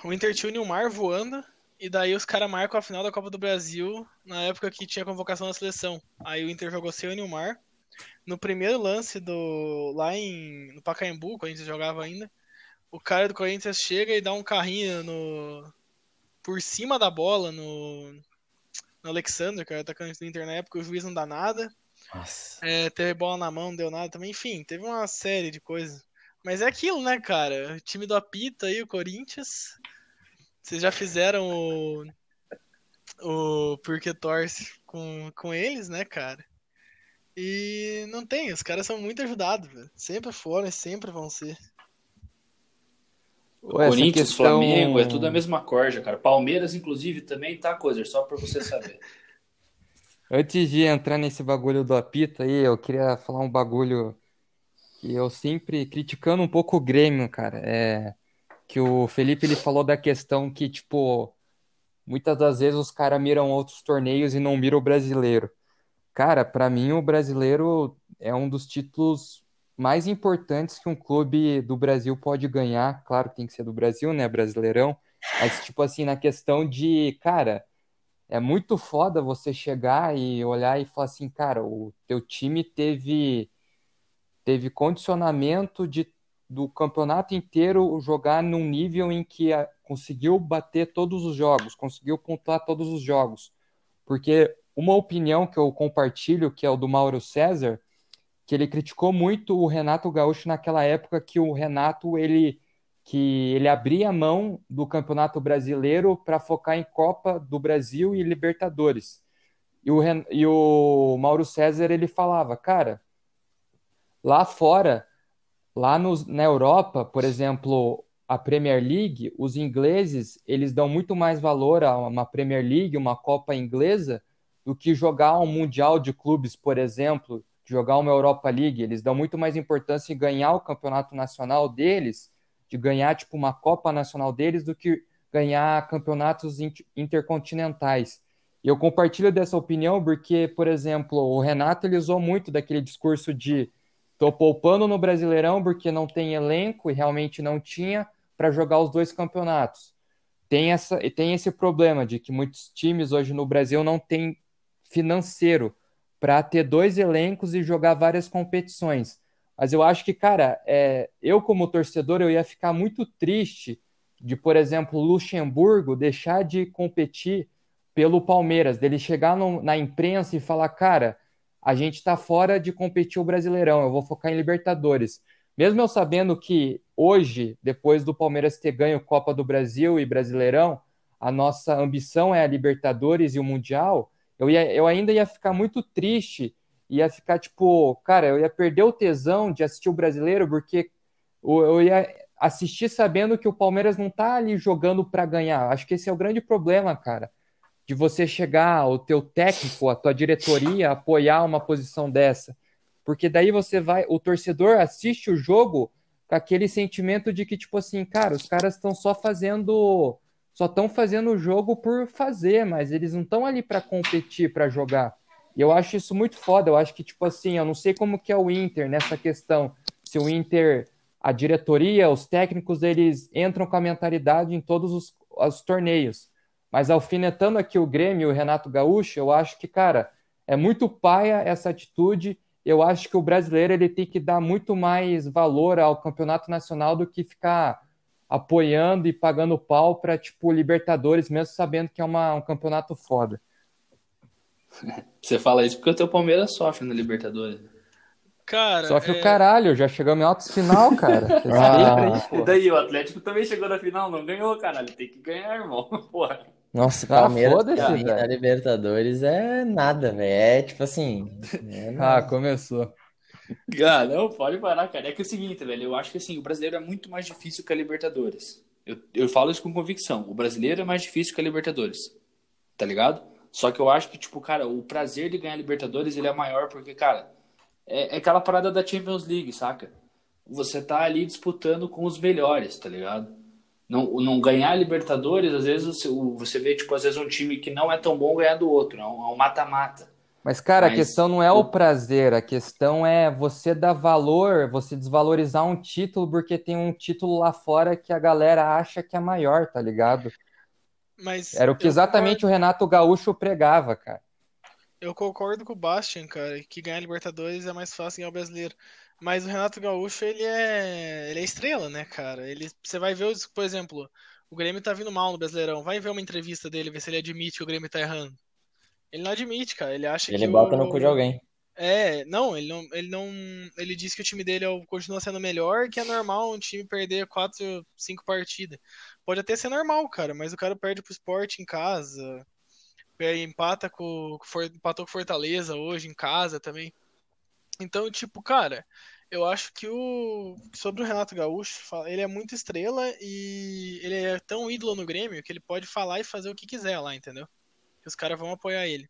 O Inter tinha o Nilmar voando e daí os caras marcam a final da Copa do Brasil na época que tinha convocação da seleção. Aí o Inter jogou sem o Nilmar. No primeiro lance do lá em no Pacaembu, quando a gente jogava ainda, o cara do Corinthians chega e dá um carrinho no por cima da bola no, no Alexander, que era atacante do Inter na época, o juiz não dá nada. É, teve bola na mão, não deu nada também. Enfim, teve uma série de coisas. Mas é aquilo, né, cara? O time do apita aí, o Corinthians, vocês já fizeram o, o Porque Torce com, com eles, né, cara? E não tem, os caras são muito ajudados, velho. Sempre foram e sempre vão ser. Ué, Corinthians, questão... Flamengo, é tudo a mesma corja, cara. Palmeiras, inclusive, também tá, coisa, só pra você saber. Antes de entrar nesse bagulho do apito aí, eu queria falar um bagulho que eu sempre criticando um pouco o Grêmio, cara. É que o Felipe ele falou da questão que, tipo, muitas das vezes os caras miram outros torneios e não miram o brasileiro. Cara, para mim o brasileiro é um dos títulos mais importantes que um clube do Brasil pode ganhar. Claro que tem que ser do Brasil, né, Brasileirão. Mas, tipo assim, na questão de, cara, é muito foda você chegar e olhar e falar assim, cara, o teu time teve teve condicionamento de do campeonato inteiro jogar num nível em que a, conseguiu bater todos os jogos, conseguiu pontuar todos os jogos. Porque uma opinião que eu compartilho, que é o do Mauro César, que ele criticou muito o Renato Gaúcho naquela época que o Renato ele que ele abria a mão do Campeonato Brasileiro para focar em Copa do Brasil e Libertadores. E o, e o Mauro César ele falava, cara, lá fora Lá no, na Europa, por exemplo, a Premier League, os ingleses, eles dão muito mais valor a uma Premier League, uma Copa inglesa, do que jogar um Mundial de Clubes, por exemplo, jogar uma Europa League. Eles dão muito mais importância em ganhar o campeonato nacional deles, de ganhar tipo uma Copa Nacional deles, do que ganhar campeonatos intercontinentais. E eu compartilho dessa opinião porque, por exemplo, o Renato ele usou muito daquele discurso de Tô poupando no Brasileirão porque não tem elenco e realmente não tinha para jogar os dois campeonatos. Tem, essa, tem esse problema de que muitos times hoje no Brasil não têm financeiro para ter dois elencos e jogar várias competições. Mas eu acho que, cara, é, eu como torcedor, eu ia ficar muito triste de, por exemplo, Luxemburgo deixar de competir pelo Palmeiras, dele chegar no, na imprensa e falar, cara, a gente está fora de competir o Brasileirão, eu vou focar em Libertadores. Mesmo eu sabendo que hoje, depois do Palmeiras ter ganho Copa do Brasil e Brasileirão, a nossa ambição é a Libertadores e o Mundial, eu, ia, eu ainda ia ficar muito triste, ia ficar tipo, cara, eu ia perder o tesão de assistir o Brasileiro, porque eu ia assistir sabendo que o Palmeiras não está ali jogando para ganhar. Acho que esse é o grande problema, cara de você chegar, o teu técnico, a tua diretoria apoiar uma posição dessa. Porque daí você vai, o torcedor assiste o jogo com aquele sentimento de que, tipo assim, cara, os caras estão só fazendo. Só estão fazendo o jogo por fazer, mas eles não estão ali para competir, para jogar. E eu acho isso muito foda. Eu acho que, tipo assim, eu não sei como que é o Inter nessa questão. Se o Inter, a diretoria, os técnicos, eles entram com a mentalidade em todos os, os torneios. Mas alfinetando aqui o Grêmio e o Renato Gaúcho, eu acho que, cara, é muito paia essa atitude. Eu acho que o brasileiro ele tem que dar muito mais valor ao campeonato nacional do que ficar apoiando e pagando pau para tipo Libertadores, mesmo sabendo que é uma, um campeonato foda. Você fala isso porque o teu Palmeiras sofre na Libertadores. Cara, Sofre é, o caralho, já chegamos em altos final, cara. Ah. E daí, o Atlético também chegou na final, não ganhou, caralho. Tem que ganhar, irmão. Porra. Nossa, Ah, Palmeiras foda-se, pra mim, velho. na Libertadores é nada, velho. É tipo assim. é. Ah, começou. Ah, não, pode parar, cara. É que é o seguinte, velho. Eu acho que assim, o brasileiro é muito mais difícil que a Libertadores. Eu, eu falo isso com convicção. O brasileiro é mais difícil que a Libertadores. Tá ligado? Só que eu acho que, tipo, cara, o prazer de ganhar a Libertadores ele é maior porque, cara, é, é aquela parada da Champions League, saca? Você tá ali disputando com os melhores, tá ligado? Não, não ganhar a Libertadores, às vezes você, você vê, tipo, às vezes um time que não é tão bom ganhar do outro. É um é um mata-mata. Mas, cara, a Mas questão não é o prazer, a questão é você dar valor, você desvalorizar um título porque tem um título lá fora que a galera acha que é maior, tá ligado? mas Era o que exatamente o Renato Gaúcho pregava, cara. Eu concordo com o Bastian, cara, que ganhar Libertadores é mais fácil que ganhar o brasileiro. Mas o Renato Gaúcho, ele é, ele é estrela, né, cara? Ele, você vai ver, os- por exemplo, o Grêmio tá vindo mal no Brasileirão. Vai ver uma entrevista dele, ver se ele admite que o Grêmio tá errando. Ele não admite, cara. Ele acha Ele que bota o... no cu de alguém. É, não, ele não, ele não, ele diz que o time dele é continua sendo melhor, que é normal um time perder quatro, cinco partidas. Pode até ser normal, cara, mas o cara perde pro Sport em casa, é, empata com, empatou com Fortaleza hoje em casa também. Então, tipo, cara, eu acho que o sobre o Renato Gaúcho, ele é muito estrela e ele é tão ídolo no Grêmio que ele pode falar e fazer o que quiser lá, entendeu? Que os caras vão apoiar ele.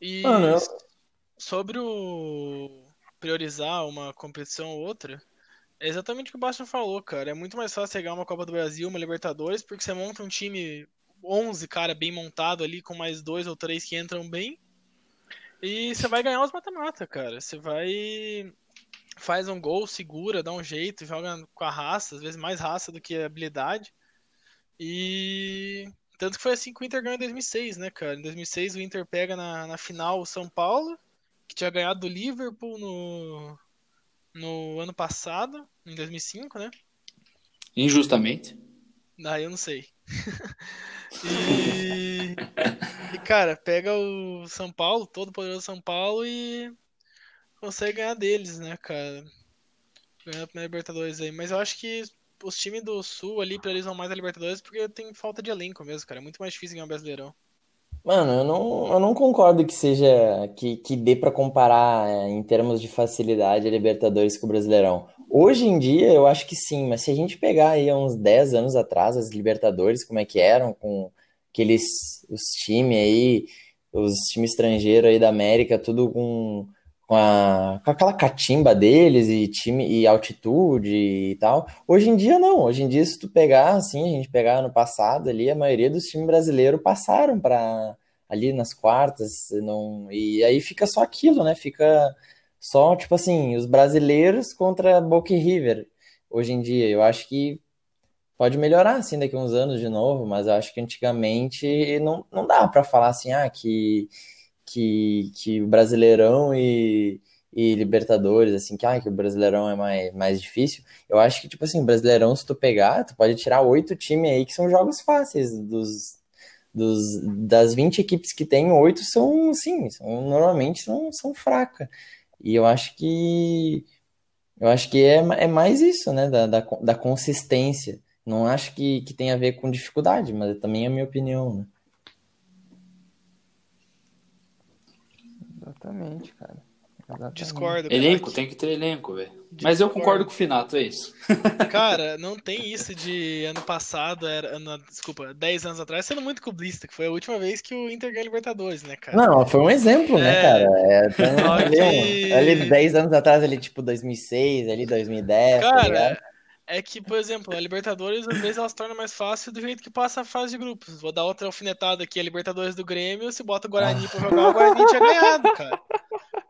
E Mano, eu- sobre o priorizar uma competição ou outra, é exatamente o que o Bastian falou, cara. É muito mais fácil ganhar uma Copa do Brasil, uma Libertadores, porque você monta um time 11, cara, bem montado ali, com mais dois ou três que entram bem. E você vai ganhar os mata-mata, cara. Você vai. Faz um gol, segura, dá um jeito, joga com a raça, às vezes mais raça do que habilidade. E. Tanto que foi assim que o Inter ganhou em 2006, né, cara? Em 2006 o Inter pega na, na final o São Paulo, que tinha ganhado do Liverpool no, no ano passado, em 2005, né? Injustamente. Daí eu não sei. e, e, cara, pega o São Paulo, todo poderoso São Paulo e consegue ganhar deles, né, cara? Ganhar a primeira Libertadores aí. Mas eu acho que os times do Sul ali priorizam mais a Libertadores porque tem falta de elenco mesmo, cara. É muito mais difícil ganhar o Brasileirão. Mano, eu não, eu não concordo que seja que, que dê pra comparar é, em termos de facilidade a Libertadores com o Brasileirão. Hoje em dia eu acho que sim, mas se a gente pegar aí uns 10 anos atrás as Libertadores, como é que eram com aqueles os times aí, os times estrangeiros aí da América, tudo com, com, a, com aquela catimba deles e time e altitude e tal. Hoje em dia não, hoje em dia se tu pegar assim, a gente pegar no passado ali, a maioria dos times brasileiros passaram para ali nas quartas, não, e aí fica só aquilo, né? Fica só tipo assim, os brasileiros contra Boca e River. Hoje em dia, eu acho que pode melhorar assim daqui a uns anos de novo, mas eu acho que antigamente não, não dá para falar assim, ah, que que, que o Brasileirão e, e Libertadores, assim, que, ah, que o Brasileirão é mais, mais difícil. Eu acho que, tipo assim, Brasileirão, se tu pegar, tu pode tirar oito times aí que são jogos fáceis. Dos, dos, das 20 equipes que tem, oito são, sim, são, normalmente são, são fracas. E eu acho que eu acho que é, é mais isso, né, da, da, da consistência. Não acho que, que tem a ver com dificuldade, mas também é a minha opinião, né? Exatamente, cara. Exatamente. Discordo. cara. Elenco, tem que ter elenco, velho. Mas eu concordo com o Finato, é isso. Cara, não tem isso de ano passado, era, ano, desculpa, 10 anos atrás, sendo muito clubista, que foi a última vez que o Inter ganhou Libertadores, né, cara? Não, foi um exemplo, né, É. cara? É, tem ali, ali 10 anos atrás, ali tipo 2006, ali 2010, tá ligado? Cara, é que, por exemplo, a Libertadores, às vezes, ela se torna mais fácil do jeito que passa a fase de grupos. Vou dar outra alfinetada aqui, a Libertadores do Grêmio, se bota o Guarani pra jogar, o Guarani tinha ganhado, cara.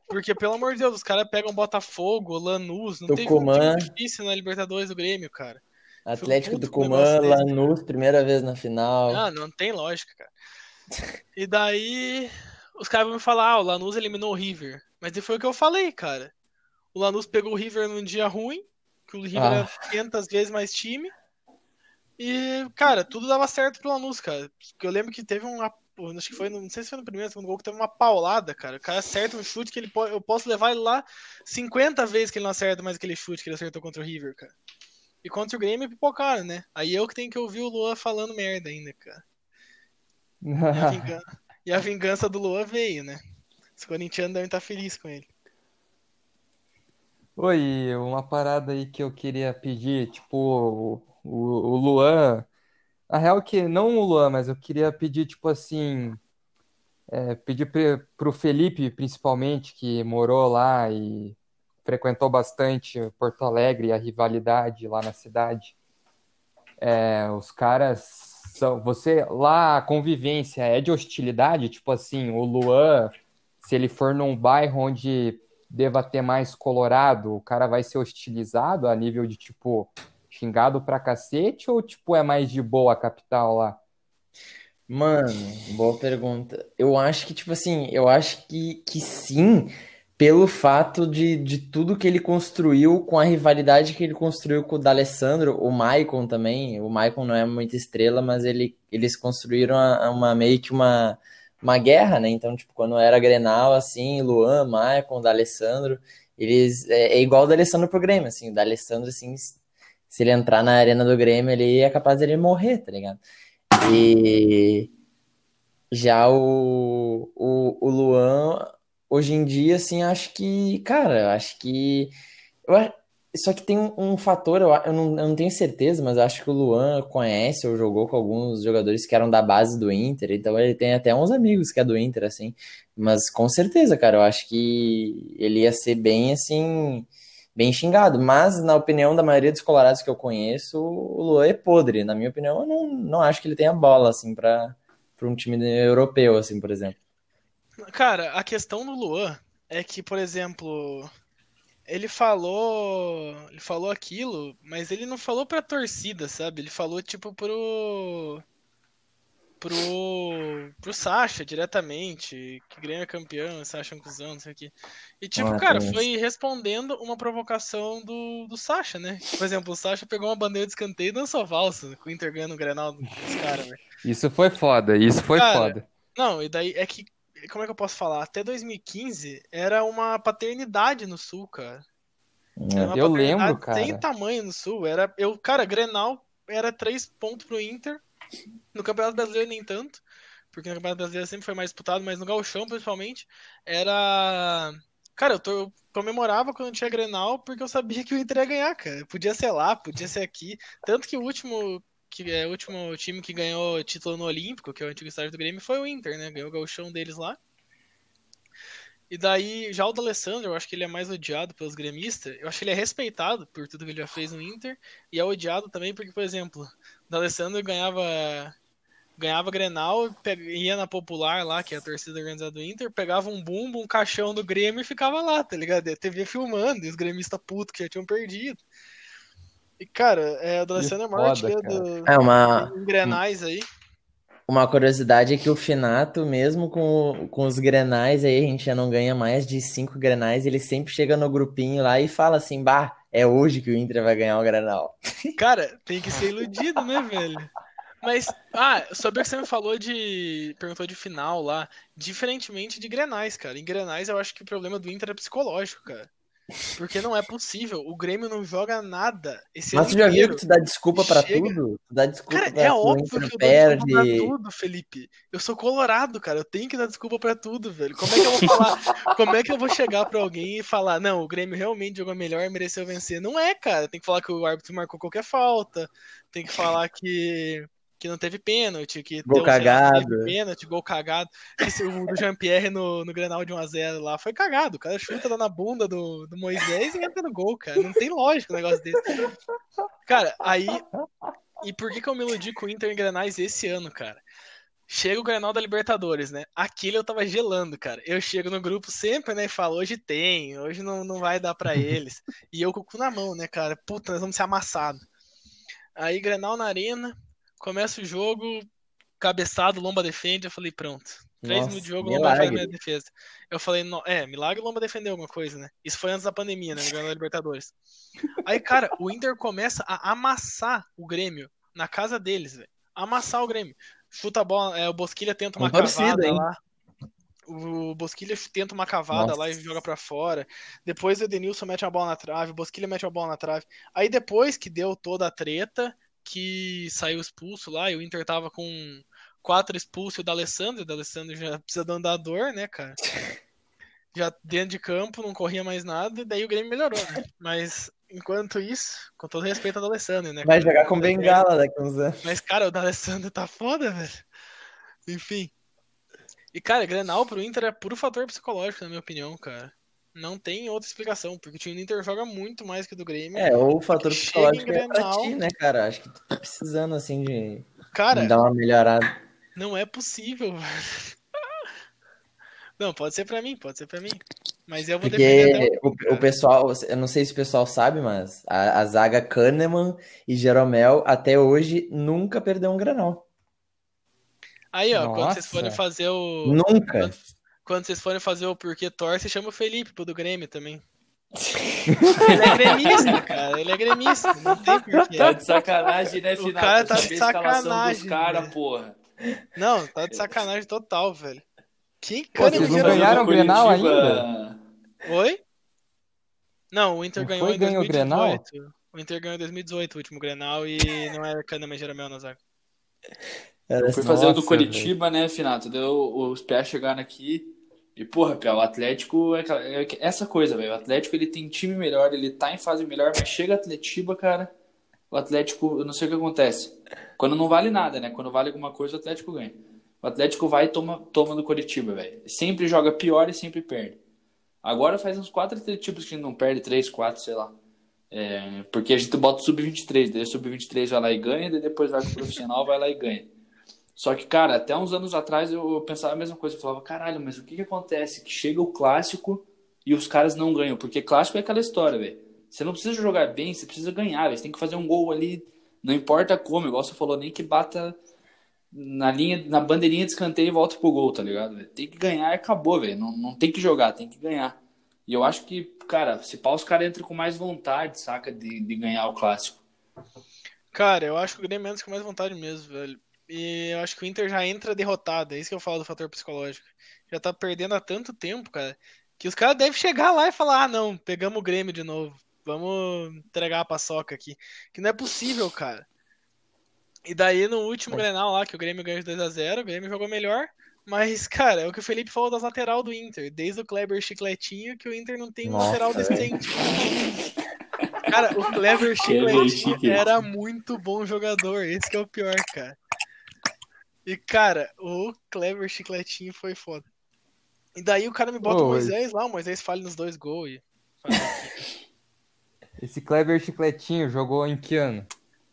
Porque, pelo amor de Deus, os caras pegam Botafogo, Lanús, não teve um Tucumã. time difícil na Libertadores do Grêmio, cara. Atlético do Cumã, negócio desse. Lanús, primeira vez na final. Ah, não tem lógica, cara. E daí, os caras vão me falar, ah, o Lanús eliminou o River. Mas foi o que eu falei, cara. O Lanús pegou o River num dia ruim, que o River Ah. era 500 vezes mais time. E, cara, tudo dava certo pro Lanús, cara. Porque eu lembro que teve um, acho que foi, não sei se foi no primeiro, segundo gol, que teve uma paulada, cara. O cara acerta um chute que ele pode, eu posso levar ele lá 50 vezes que ele não acerta mais aquele chute que ele acertou contra o River, cara. E contra o Grêmio pipocaram, né? Aí eu que tenho que ouvir o Luan falando merda ainda, cara. E a vingança, e a vingança do Luan veio, né? Os corintianos devem estar felizes com ele. Oi, uma parada aí que eu queria pedir, tipo, o, o, Luan. A real que não o Luan, mas eu queria pedir, tipo assim, é, pedir pre- pro Felipe, principalmente, que morou lá e frequentou bastante Porto Alegre a rivalidade lá na cidade. É, os caras são. Você lá, a convivência é de hostilidade? Tipo assim, o Luan, se ele for num bairro onde deva ter mais colorado, o cara vai ser hostilizado a nível de, tipo, xingado pra cacete? Ou, tipo, é mais de boa a capital lá? Mano, boa pergunta. Eu acho que, tipo assim, eu acho que, que sim, pelo fato de, de tudo que ele construiu, com a rivalidade que ele construiu com o D'Alessandro, o Maicon também. O Maicon não é muita estrela, mas ele, eles construíram uma, uma- meio que uma, uma guerra, né? Então, tipo, quando era Grenal, assim, Luan, Maicon, D'Alessandro, eles. É, é igual o D'Alessandro pro Grêmio, assim. O D'Alessandro, assim, se ele entrar na arena do Grêmio, ele é capaz de ele morrer, tá ligado? E já o, o, o Luan, hoje em dia, assim, acho que, cara, acho que. Eu, só que tem um, um fator, eu, eu não, eu não tenho certeza, mas acho que o Luan conhece ou jogou com alguns jogadores que eram da base do Inter, então ele tem até uns amigos que é do Inter, assim. Mas com certeza, cara, eu acho que ele ia ser bem, assim, bem xingado. Mas, na opinião da maioria dos colorados que eu conheço, o Luan é podre. Na minha opinião, eu não, não acho que ele tenha bola, assim, pra, pra um time europeu, assim, por exemplo. Cara, a questão do Luan é que, por exemplo, ele falou, ele falou aquilo, mas ele não falou pra torcida, sabe? Ele falou tipo pro pro pro Sasha diretamente, que Grêmio é campeão, Sasha é um cuzão, não sei o quê. E tipo, Ah, cara, foi respondendo uma provocação do, do Sasha, né? Por exemplo, o Sasha pegou uma bandeira de escanteio e dançou valsa com o Inter ganhando o Grenal dos caras, velho. Isso foi foda, isso foi Cara, foda. Não, e daí é que, como é que eu posso falar? Até 2015 era uma paternidade no Sul, cara. Eu lembro, cara. Sem tamanho no Sul. Era, eu, cara, Grenal era três pontos pro Inter. No Campeonato Brasileiro nem tanto. Porque no Campeonato Brasileiro sempre foi mais disputado, mas no Gauchão, principalmente, era. Cara, eu, tô- eu comemorava quando tinha Grenal porque eu sabia que o Inter ia ganhar, cara. Podia ser lá, podia ser aqui. Tanto que o último, que é o último time que ganhou título no Olímpico, que é o antigo estádio do Grêmio, foi o Inter, né? Ganhou o Gauchão deles lá. E daí, já o D'Alessandro, eu acho que ele é mais odiado pelos gremistas. Eu acho que ele é respeitado por tudo que ele já fez no Inter. E é odiado também porque, por exemplo, o D'Alessandro ganhava ganhava Grenal, ia na Popular lá, que é a torcida organizada do Inter, pegava um bumbo, um caixão do Grêmio e ficava lá, tá ligado? A TV filmando, e os gremistas putos que já tinham perdido. E, cara, é, o D'Alessandro é o maior foda, do, É uma, Grenais aí. uma curiosidade é que o Finato, mesmo com, com os grenais aí, a gente já não ganha mais de cinco grenais, ele sempre chega no grupinho lá e fala assim, bah, é hoje que o Inter vai ganhar o Grenal. Cara, tem que ser iludido, né, velho? Mas, ah, sobre o que você me falou de. Perguntou de final lá. Diferentemente de Grenais, cara. Em Grenais eu acho que o problema do Inter é psicológico, cara. Porque não é possível. O Grêmio não joga nada. Esse Mas tu já viu que tu dá desculpa pra Chega. tudo? Tu dá desculpa Cara, pra é óbvio que eu dou perde. desculpa pra tudo, Felipe. Eu sou colorado, cara. Eu tenho que dar desculpa pra tudo, velho. Como é que eu vou falar? Como é que eu vou chegar pra alguém e falar, não, o Grêmio realmente jogou melhor e mereceu vencer? Não é, cara. Tem que falar que o árbitro marcou qualquer falta. Tem que falar que, que não teve pênalti, que Gol cagado. teve pênalti, gol cagado. Esse, o do Jean-Pierre no, no Grenal de 1x0 lá foi cagado. O cara chuta lá na bunda do, do Moisés e entra no gol, cara. Não tem lógica um negócio desse. Cara, aí e por que, que eu me iludi com o Inter em Grenais esse ano, cara? Chega o Grenal da Libertadores, né? Aquilo eu tava gelando, cara. Eu chego no grupo sempre, né? E falo, hoje tem, hoje não, não vai dar pra eles. E eu com o cu na mão, né, cara? Puta, nós vamos ser amassados. Aí, Grenal na arena, começa o jogo, cabeçado, Lomba defende. Eu falei, pronto. Três Nossa, de jogo, Lomba faz minha defesa. Eu falei, no- é, milagre Lomba defendeu alguma coisa, né? Isso foi antes da pandemia, né? No da Libertadores. Aí, cara, o Inter começa a amassar o Grêmio na casa deles, velho. Amassar o Grêmio. chuta a bola, é, o Bosquilha tenta uma Com torcida, cavada hein? lá. O Bosquilha tenta uma cavada Nossa. lá e joga pra fora. Depois o Edenilson mete a bola na trave, o Bosquilha mete a bola na trave. Aí depois que deu toda a treta, que saiu expulso lá, e o Inter tava com quatro expulsos e o D'Alessandro, o D'Alessandro já precisa de um andador, né, cara? Já dentro de campo, não corria mais nada, e daí o Grêmio melhorou, né? Mas enquanto isso, com todo respeito ao D'Alessandro, né? Vai jogar com bengala daqui uns anos. Mas, cara, o D'Alessandro tá foda, velho. Enfim. E, cara, Grenal pro Inter é puro fator psicológico, na minha opinião, cara. Não tem outra explicação, porque o time do Inter joga muito mais que o do Grêmio. É, ou o fator psicológico é pra ti, né, cara? Acho que tu tá precisando, assim, de, Cara, dar uma melhorada. não é possível. Não, pode ser pra mim, pode ser pra mim. Mas eu vou Porque o o, pessoal, eu não sei se o pessoal sabe, mas a, a zaga Kahneman e Jeromel até hoje nunca perdeu um Granal. Aí, ó, quando vocês Nossa. forem fazer o. Nunca. Quando, quando vocês forem fazer o porquê torce, chama o Felipe pro do Grêmio também. Ele é gremista, cara. Ele é gremista. Não tem porquê. Tá de sacanagem, né, O Finato? cara tá de sacanagem, dos caras, velho. porra. Não, tá de sacanagem total, velho. Quem Pô, cara vocês não ganharam o Grenal Curitiba- Oi? Não, o Inter Não ganhou foi em ganhou o 2018. O Inter ganhou em 2018 o último Grenal e não era Kahneman e Jeromel na zaga. Era Fui fazer o do Curitiba, né, Finato? Deu os pés chegaram aqui. E, porra, o Atlético é é essa coisa, velho. O Atlético ele tem time melhor, ele tá em fase melhor, mas chega Atletiba, cara. O Atlético, eu não sei o que acontece. Quando não vale nada, né? Quando vale alguma coisa, o Atlético ganha. O Atlético vai e toma, toma do Curitiba, velho. Sempre joga pior e sempre perde. Agora faz uns quatro Atletibas que a gente não perde, três, quatro, sei lá. É, porque a gente bota o sub-23, daí o sub-23 vai lá e ganha, daí depois vai pro profissional, vai lá e ganha. Só que, cara, até uns anos atrás eu, pensava a mesma coisa. Eu falava, caralho, mas o que que acontece? Que chega o clássico e os caras não ganham. Porque clássico é aquela história, velho. Você não precisa jogar bem, você precisa ganhar, velho. Você tem que fazer um gol ali, não importa como, igual você falou, nem que bata na linha, na bandeirinha de escanteio e volta pro gol, tá ligado? velho? Tem que ganhar e acabou, velho. Não, não tem que jogar, tem que ganhar. E eu acho que, cara, se pau os caras entram com mais vontade, saca, de, de ganhar o clássico. Cara, eu acho que o Grêmio entra com mais vontade mesmo, velho. E eu acho que o Inter já entra derrotado. É isso que eu falo do fator psicológico. Já tá perdendo há tanto tempo, cara, que os caras devem chegar lá e falar: ah, não, pegamos o Grêmio de novo. Vamos entregar a paçoca aqui. Que não é possível, cara. E daí no último Grenal lá, que o Grêmio ganhou de 2x0, o Grêmio jogou melhor. Mas, cara, é o que o Felipe falou das lateral do Inter. Desde o Kleber Chicletinho, que o Inter não tem um Nossa, lateral decente. Cara, o Kleber Kleber Chicletinho Chicletinho. era muito bom jogador. Esse que é o pior, cara. E, cara, o Kleber Chicletinho foi foda. E daí o cara me bota Ô, o Moisés lá, o Moisés falha nos dois gols. E... Esse Kleber Chicletinho jogou em que ano?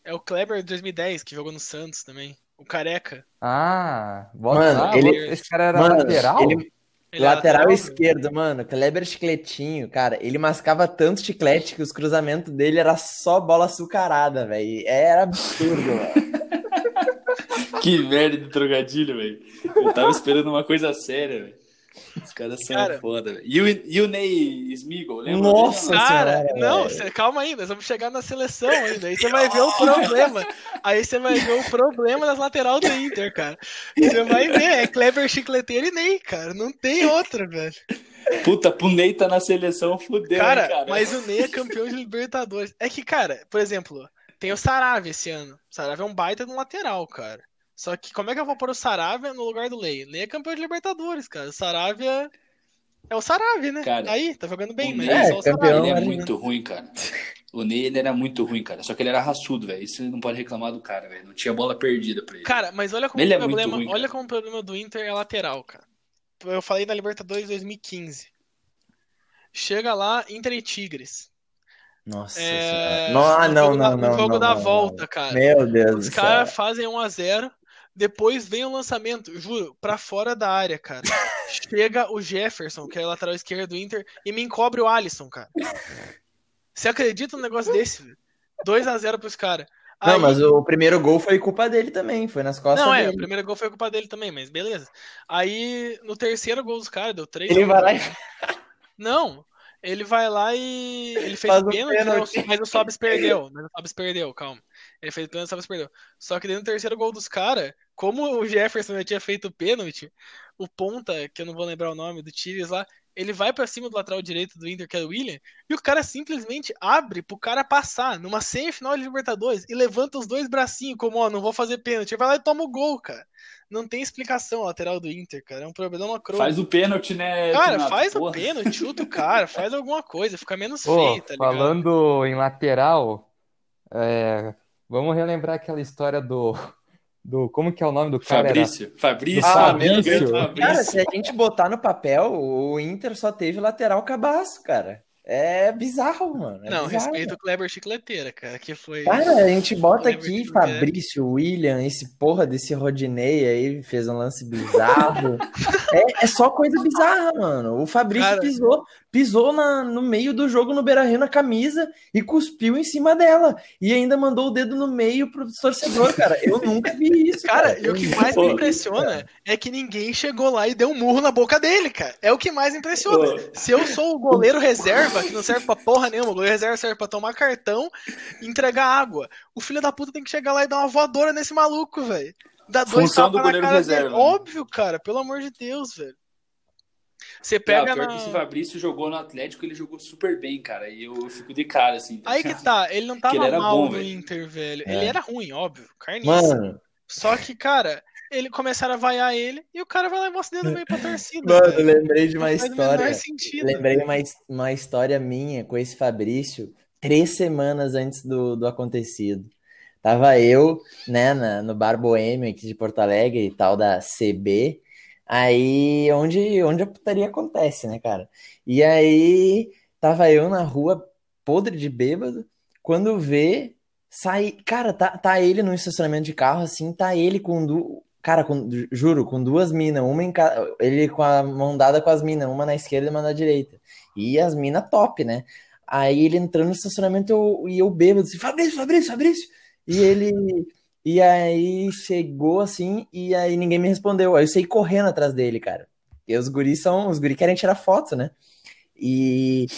É o Kleber de 2010, que jogou no Santos também. O Careca. Ah, bota Mano, lá, ele- esse cara era Mano, lateral? ele- Ele lateral lateral, esquerdo, mano. Kleber Chicletinho, cara. Ele mascava tanto chiclete que os cruzamentos dele era só bola açucarada, velho. Era absurdo, velho. Que merda de trocadilho, velho. Eu tava esperando uma coisa séria, velho. Os caras são Cara- foda, velho. E o, Ney Smigol, lembra? Nossa Cara, senhora, não, cê- calma aí, nós vamos chegar na seleção ainda. Aí você vai ver o problema. Aí você vai ver o problema das lateral do Inter, cara. Você vai ver, é Kleber Chicleteiro e Ney, cara. Não tem outra, velho. Puta, pro Ney tá na seleção, fudeu, Cara, hein, cara. mas o Ney é campeão de Libertadores. É que, cara, por exemplo, tem o Saravia esse ano. O Saravia é um baita de um lateral, cara. Só que como é que eu vou pôr o Saravia no lugar do Lei? Lei é campeão de Libertadores, cara. O Saravia é o Saravia, né? Cara, Aí, tá jogando bem, o mas Ney é é só o campeão, Saravia. Ele é ali, muito ruim, cara. O Ney, ele era muito ruim, cara. Só que ele era raçudo, velho. Isso não pode reclamar do cara, velho. Não tinha bola perdida pra ele. Cara, mas olha como Ele o é muito problema, ruim, olha cara. como o problema do Inter é lateral, cara. Eu falei da Libertadores 2015. Chega lá, Inter e Tigres. Nossa É, senhora. Não, ah, no não, jogo da- não, no não, jogo não, da não, volta, não. cara. Meu Deus Os do caras céu. fazem 1 a 0 depois vem o lançamento, juro, pra fora da área, cara. Chega o Jefferson, que é o lateral esquerdo do Inter, e me encobre o Alisson, cara. Você acredita num negócio desse? velho? 2 a 0 pros caras. Não, Aí- mas o primeiro gol foi culpa dele também. Foi nas costas Não, é, o dele. primeiro gol foi culpa dele também, mas beleza. Aí, no terceiro gol dos caras, deu 3 Ele vai lá e Não, ele vai lá e. Ele fez Faz o um pênalti, o- mas o Sobs perdeu. Mas o Sobs perdeu, calma. Ele fez pênalti, o perdeu. Só que daí no terceiro gol dos caras, como o Jefferson já tinha feito o pênalti, o ponta, que eu não vou lembrar o nome, do Tigres lá, ele vai para cima do lateral direito do Inter, que é o William, e o cara simplesmente abre pro cara passar numa semifinal de Libertadores e levanta os dois bracinhos, como, ó, não vou fazer pênalti. Ele vai lá e toma o gol, cara. Não tem explicação o lateral do Inter, cara. É um problema crônico. Faz o pênalti, né? Cara, Renato? faz Porra. o pênalti, chuta o cara, faz alguma coisa, fica menos feio, tá ligado? falando em lateral, é, vamos relembrar aquela história do, do. Como que é o nome do cara? Era- Fabrício. Fabrício. Ah, Flamengo, Fabrício. Fabrício. Cara, se a gente botar no papel, o Inter só teve lateral cabaço, cara. É bizarro, mano. É Não, bizarro. respeito o Kleber Chicleteira, cara, que foi. Cara, a gente bota aqui. Fabrício, William, esse porra desse Rodinei aí, fez um lance bizarro. é, é só coisa bizarra, mano. O Fabrício Cara. pisou, pisou na- no meio do jogo no Beira-Rio na camisa e cuspiu em cima dela. E ainda mandou o dedo no meio pro torcedor, cara. Eu nunca vi isso. Cara, e o que mais me impressiona é que ninguém chegou lá e deu um murro na boca dele, cara. É o que mais impressiona. Se eu sou o goleiro reserva, que não serve pra porra nenhuma, o goleiro reserva serve pra tomar cartão e entregar água. O filho da puta tem que chegar lá e dar uma voadora nesse maluco, velho. Dá dois Função do goleiro cara reserva, dele. né? Óbvio, cara, pelo amor de Deus, velho. Você pega pior na... que esse Fabrício jogou no Atlético, ele jogou super bem, cara. E eu fico de cara, assim. Aí que tá, ele não tava ele era mal bom, no velho. Inter, velho. É. Ele era ruim, óbvio. Carniça. Mano, Só que, cara, ele começaram a vaiar ele e o cara vai lá e mostra o dedo meio pra torcida. mano, eu velho. lembrei de uma Não faz o menor história. sentido. Lembrei uma, uma história minha com esse Fabrício, três semanas antes do, do acontecido. Tava eu, né, na- no Bar Boêmio aqui de Porto Alegre, tal da CB, aí onde, onde a putaria acontece, né, cara? E aí tava eu na rua, podre de bêbado, quando vê, sai, cara, tá, tá ele no estacionamento de carro, assim, tá ele com du... Cara, com- juro, com duas minas, uma em ele com a mão dada com as minas, uma na esquerda e uma na direita. E as minas top, né? Aí ele entrando no estacionamento eu- e eu bêbado, assim, Fabrício, Fabrício, Fabrício. E ele. E aí chegou assim, e aí ninguém me respondeu. Aí eu saí correndo atrás dele, cara. E os guris são. Os guris querem tirar foto, né? E,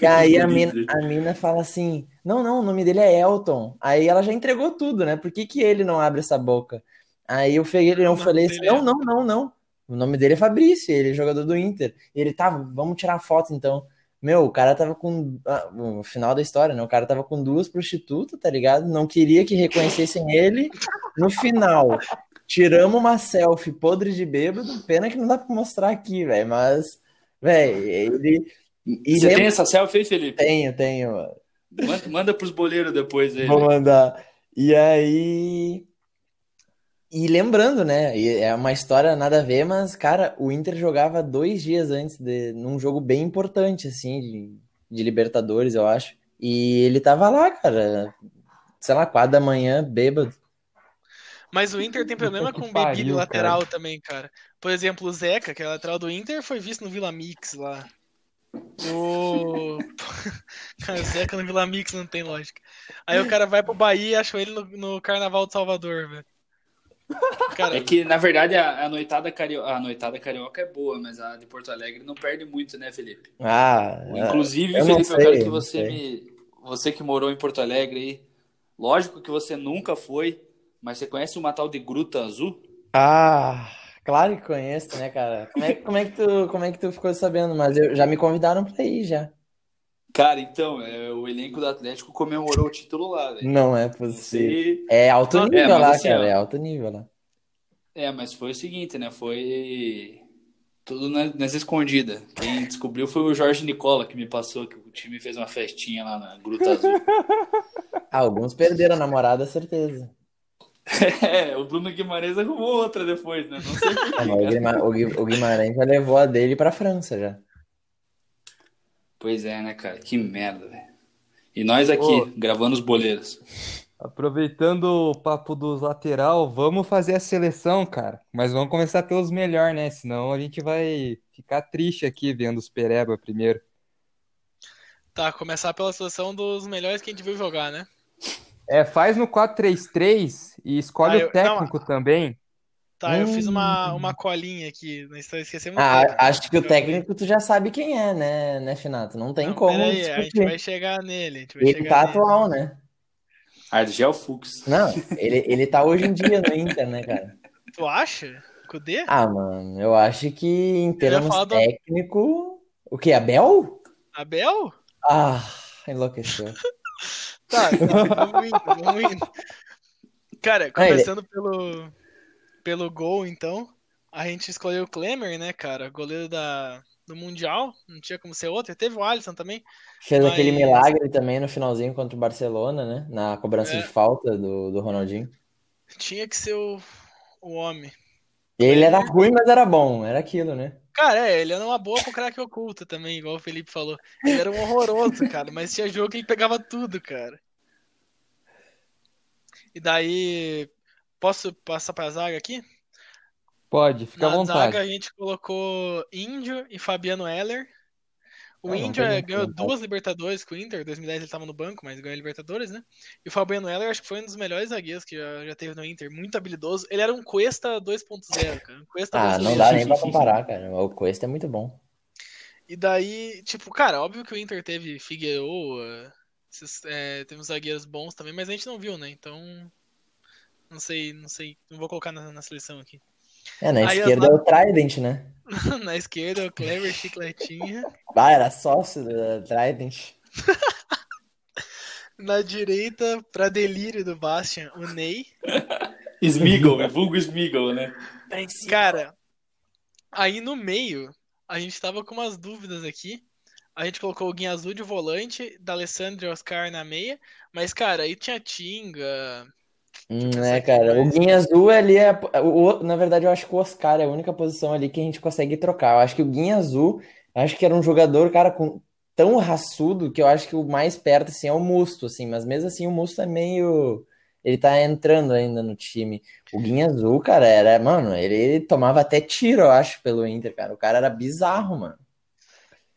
e aí a mina, a mina fala assim: Não, não, o nome dele é Elton. Aí ela já entregou tudo, né? Por que, que ele não abre essa boca? Aí eu peguei, eu falei assim: dele é- Não, não, não, não. O nome dele é Fabrício, ele é jogador do Inter. E ele tá, vamos tirar foto então. Meu, o cara tava com. ah, o final da história, né? O cara tava com duas prostitutas, tá ligado? Não queria que reconhecessem ele. No final, tiramos uma selfie podre de bêbado. Pena que não dá pra mostrar aqui, velho. Mas, velho, ele. E Você lembra- tem essa selfie aí, Felipe? Tenho, tenho, mano. Manda, manda pros boleiros depois aí. Vou velho. mandar. E aí. E lembrando, né? É uma história nada a ver, mas, cara, o Inter jogava dois dias antes de num jogo bem importante, assim, de, de Libertadores, eu acho. E ele tava lá, cara, sei lá, quatro da manhã, bêbado. Mas o Inter tem problema com pariu, bebida lateral também, cara. Por exemplo, o Zeca, que é lateral do Inter, foi visto no Vila Mix lá. O. Cara, o Zeca no Vila Mix não tem lógica. Aí o cara vai pro Bahia e achou ele no, no Carnaval de Salvador, velho. Cara, É que, na verdade, a, a, noitada cario... a noitada carioca é boa, mas a de Porto Alegre não perde muito, né, Felipe? Ah, Inclusive, eu Felipe, eu sei, quero que você me. Você que morou em Porto Alegre aí. Lógico que você nunca foi, mas você conhece uma tal de Gruta Azul? ah, claro que conheço, né, cara? Como é, como é que tu, como é que tu ficou sabendo? Mas eu, já me convidaram pra ir, já. Cara, então, é, o elenco do Atlético comemorou o título lá, velho. Não é possível. É alto é, nível mas lá, assim, cara, é alto nível lá. É, mas foi o seguinte, né? Foi tudo nessa escondida. Quem descobriu foi o Jorge Nicola, que me passou que o time fez uma festinha lá na Gruta Azul. Alguns perderam a namorada, certeza. É, o Bruno Guimarães arrumou outra depois, né? Não sei por quê, mas o. Guima- o Gui- o Guimarães já levou a dele pra França já. Pois é, né, cara? Que merda, velho. E nós aqui, Ô. gravando os boleiros. Aproveitando o papo dos lateral, vamos fazer a seleção, cara. Mas vamos começar pelos melhores, né? Senão a gente vai ficar triste aqui vendo os Pereba primeiro. tá, começar pela seleção dos melhores que a gente viu jogar, né? É, faz no 4-3-3 e escolhe Ah, eu- o técnico também. Tá, eu Hum. fiz uma, uma colinha aqui, nós esquecemos do Ah, técnico. acho que o técnico tu já sabe quem é, né, né, Finato? Não tem Não, como aí, a gente vai chegar nele, a gente vai Ele chegar tá nele. atual, né? Argel Fux. Não, ele, ele tá hoje em dia no Inter, né, cara? Tu acha? Kudê? Ah, mano, eu acho que em termos do- técnico. O que? Abel? Abel? Ah, enlouqueceu. Tá, vamos indo, vamos indo. Cara, começando pelo, pelo gol, então, a gente escolheu o Klemer, né, cara? Goleiro da, do Mundial, não tinha como ser outro. Teve o Alisson também. Fez Mas- aquele milagre também no finalzinho contra o Barcelona, né? Na cobrança É. de falta do, do Ronaldinho. Tinha que ser o, o homem. Ele era ruim, mas era bom. Era aquilo, né? Cara, é, ele era uma boa pro craque oculta também, igual o Felipe falou. Ele era um horroroso, cara, mas tinha jogo que ele pegava tudo, cara. E daí, posso passar pra zaga aqui? Pode, fica à Na vontade. zaga a gente colocou Índio e Fabiano Heller. O Ah, não Índio muito ganhou duas Libertadores com o Inter, em 2010 ele tava no banco, mas ganhou a Libertadores, né? E o Fabiano Heller acho que foi um dos melhores zagueiros que já, já teve no Inter, muito habilidoso. Ele era um Cuesta 2.0, cara. Um Cuesta Ah, não brasileiro. dá nem pra comparar, cara. O Cuesta é muito bom. E daí, tipo, cara, óbvio que o Inter teve Figueroa, esses, é, teve uns zagueiros bons também, mas a gente não viu, né? Então, não sei, não sei, não vou colocar na, na seleção aqui. É, na Aí esquerda é o Trident, né? na esquerda, o Clever Chicletinha. Ah, era sócio da Trident. Na direita, pra delírio do Bastian, o Ney. Smeagol, é vulgo Smeagol, né? Cara, aí no meio, a gente tava com umas dúvidas aqui. A gente colocou o Guinha Azul de volante, D'Alessandro e Oscar na meia. Mas, cara, aí tinha Tinga. Hum, pensar é, aqui cara. O. Guinha Azul ali é. O, na verdade, eu acho que o Oscar é a única posição ali que a gente consegue trocar. Eu acho que o Guinha Azul, acho que era um jogador, cara, com tão raçudo que eu acho que o mais perto, assim, é o Musto, assim. Mas mesmo assim, o Musto é meio. Ele tá entrando ainda no time. O Guinha Azul, cara, era. Mano, ele tomava até tiro, eu acho, pelo Inter, cara. O cara era bizarro, mano.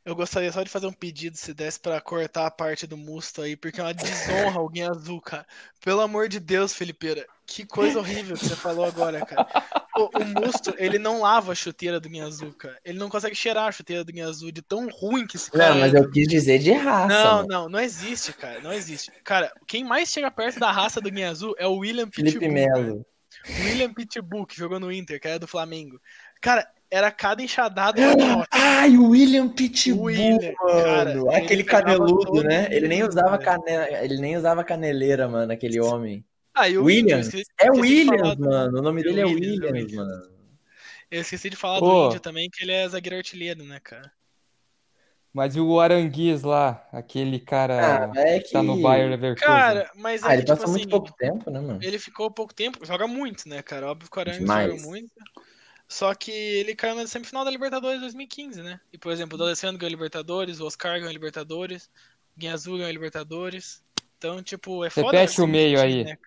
Eu gostaria só de fazer um pedido, se desse pra cortar a parte do Musto aí, porque é uma desonra o Guinha Azul, cara. Pelo amor de Deus, Felipeira. Que coisa horrível que você falou agora, cara. O, o Musto, ele não lava a chuteira do cara. Ele não consegue cheirar a chuteira do Guinha Azul de tão ruim que esse cara Não, mas é. eu quis dizer de raça, Não, mano. não, não existe, cara. Não existe. Cara, quem mais chega perto da raça do Guinha Azul é o William Felipe Pitbull. Melo. cara. William Pitbull, que jogou no Inter, que era do Flamengo. Cara, era cada enxadada uma nota. Ai, o William Pitbull, William, cara, mano. ele Aquele todo né? mundo, Ele nem usava canela, ele nem usava caneleira, mano, aquele homem. Ah, e eu Williams. esqueci, É Williams, mano. O nome dele é Williams, mano. Eu esqueci de falar Pô. do Índio também, que ele é zagueiro artilheiro, né, cara? Mas e o Aranguiz lá, aquele cara Ah, é que tá que- no Bayer Leverkusen? Cara, mas é Ah, ele tipo passou muito assim, pouco tempo, né, mano? ele ficou pouco tempo, joga muito, né, cara? Óbvio que o Arangues Demais. joga muito. Só que ele caiu na semifinal da Libertadores 2015, né? E, por exemplo, o D'Alessandro ganhou a Libertadores, o Oscar ganhou a Libertadores, o Guinha Azul ganhou a Libertadores. Então, tipo, é foda Repete o assim, meio time, aí. né?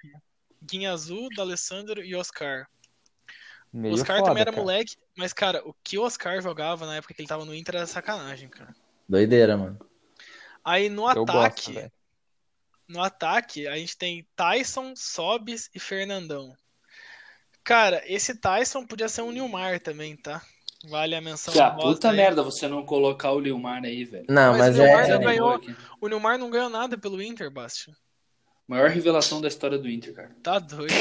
Guinha Azul, D'Alessandro e Oscar. Meio o Oscar foda, também era cara. moleque, mas, cara, o que o Oscar jogava na época que ele tava no Inter era sacanagem, cara. Doideira, mano. Aí no Eu gosto, ataque, velho. no ataque, a gente tem Tyson, Sobis e Fernandão. Cara, esse Tyson podia ser um Nilmar também, tá? Vale a menção Ah, puta aí. merda você não colocar o Lilmar aí, velho. Não, Mas mas, o Neymar é. Desanimou ganhou. aqui. O Nilmar não ganhou nada pelo Inter, Bastian. Maior revelação da história do Inter, cara. Tá doido.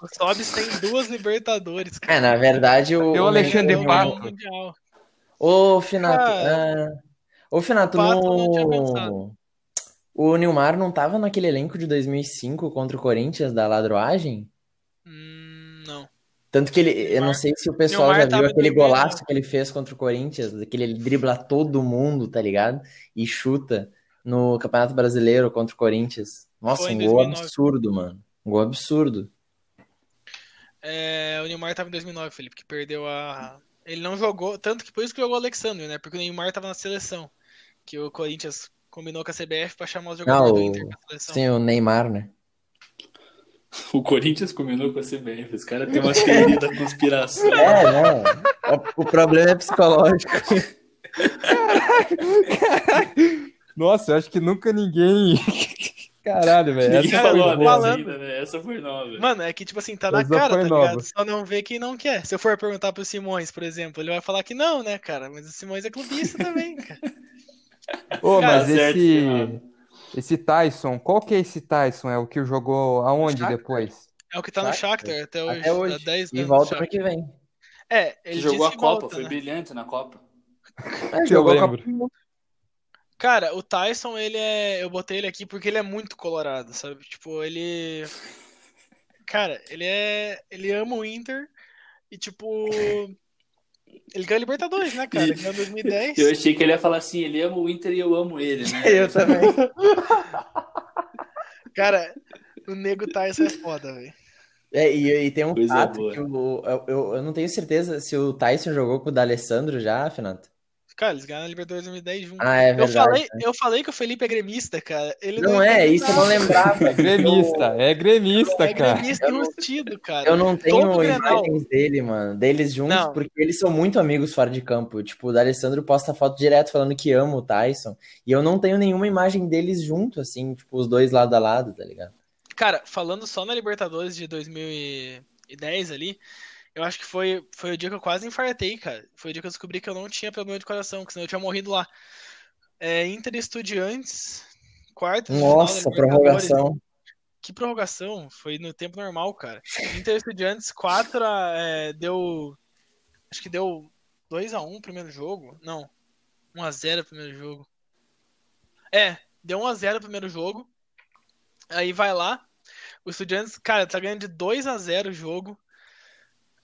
O Sobis tem duas Libertadores, cara. É, na verdade, o. Cadê o Alexandre Pato? o Mundial. Ô, Finato. Cara, ah, Ô, Finato, Pato não no. O Nilmar não tava naquele elenco de 2005 contra o Corinthians da ladroagem? Tanto que ele, eu não sei se o pessoal Neymar já viu aquele 2009. golaço que ele fez contra o Corinthians, daquele ele dribla todo mundo, tá ligado? E chuta no Campeonato Brasileiro contra o Corinthians. Nossa, Foi um gol 2009. absurdo, mano. Um gol absurdo. É, o Neymar tava em 2009, Felipe, que perdeu a. Ele não jogou, tanto que por isso que jogou o Alexandre, né? Porque o Neymar tava na seleção. Que o Corinthians combinou com a CBF pra chamar os Ah, jogadores do o... Inter pra seleção. Sim, o Neymar, né? O Corinthians combinou com a CBF. Os caras têm uma teoria da conspiração. É, não. O, o problema é psicológico. Nossa, eu acho que nunca ninguém. Caralho, velho. Ninguém Essa foi falou dessa falando. ainda, né? Essa foi nova. Mano, é que, tipo assim, tá na Essa cara, foi tá nova. ligado? Só não vê quem não quer. Se eu for perguntar pro Simões, por exemplo, ele vai falar que não, né, cara? Mas o Simões é clubista também, cara. Ô, Tá mas certo, esse. Esse Tyson, qual que é esse Tyson? É o que jogou aonde Shakhtar. depois? É o que tá no Shakhtar. Shakhtar até hoje. Até hoje. Há 10 E volta ano que vem. É, Que ele jogou a Copa, volta, foi né? brilhante na Copa. É, Eu jogou a lembro. Cara, o Tyson, ele é. Eu botei ele aqui porque ele é muito colorado, sabe? Tipo, ele. Cara, ele é. Ele ama o Inter e, tipo. Ele ganhou a Libertadores, né, cara? E- Ganhou em 2010. Eu achei que ele ia falar assim, ele ama o Inter e eu amo ele, né? Eu também. Cara, o Nego Tyson é foda, velho. É, e, e tem um Coisa fato boa. que o, eu, eu, eu não tenho certeza se o Tyson jogou com o D'Alessandro já, Fernando. Cara, eles ganharam a Libertadores em 2010 juntos. Ah, é eu, verdade. falei, eu falei que o Felipe é gremista, cara. Ele não, Não é, isso eu não lembrava. É gremista, é gremista, É cara. gremista Eu não- enrustido, cara. Eu não tenho Todo Grenal. imagens dele, mano, deles juntos, Não. porque eles são muito amigos fora de campo. Tipo, o D'Alessandro posta foto direto falando que ama o Tyson. E eu não tenho nenhuma imagem deles junto, assim, tipo, os dois lado a lado, tá ligado? Cara, falando só na Libertadores de 2010 ali, eu acho que foi, foi o dia que eu quase infartei, cara. Foi o dia que eu descobri que eu não tinha problema de coração, que senão eu tinha morrido lá. É, Inter Estudiantes, final da Nossa, Libertadores. prorrogação. Que prorrogação? Foi no tempo normal, cara. Inter Estudiantes 4 a, é, deu. Acho que deu 2x1 o primeiro jogo. Não. 1x0 o primeiro jogo. É, deu 1x0 o primeiro jogo. Aí vai lá. O Estudiantes, cara, tá ganhando de 2x0 o jogo.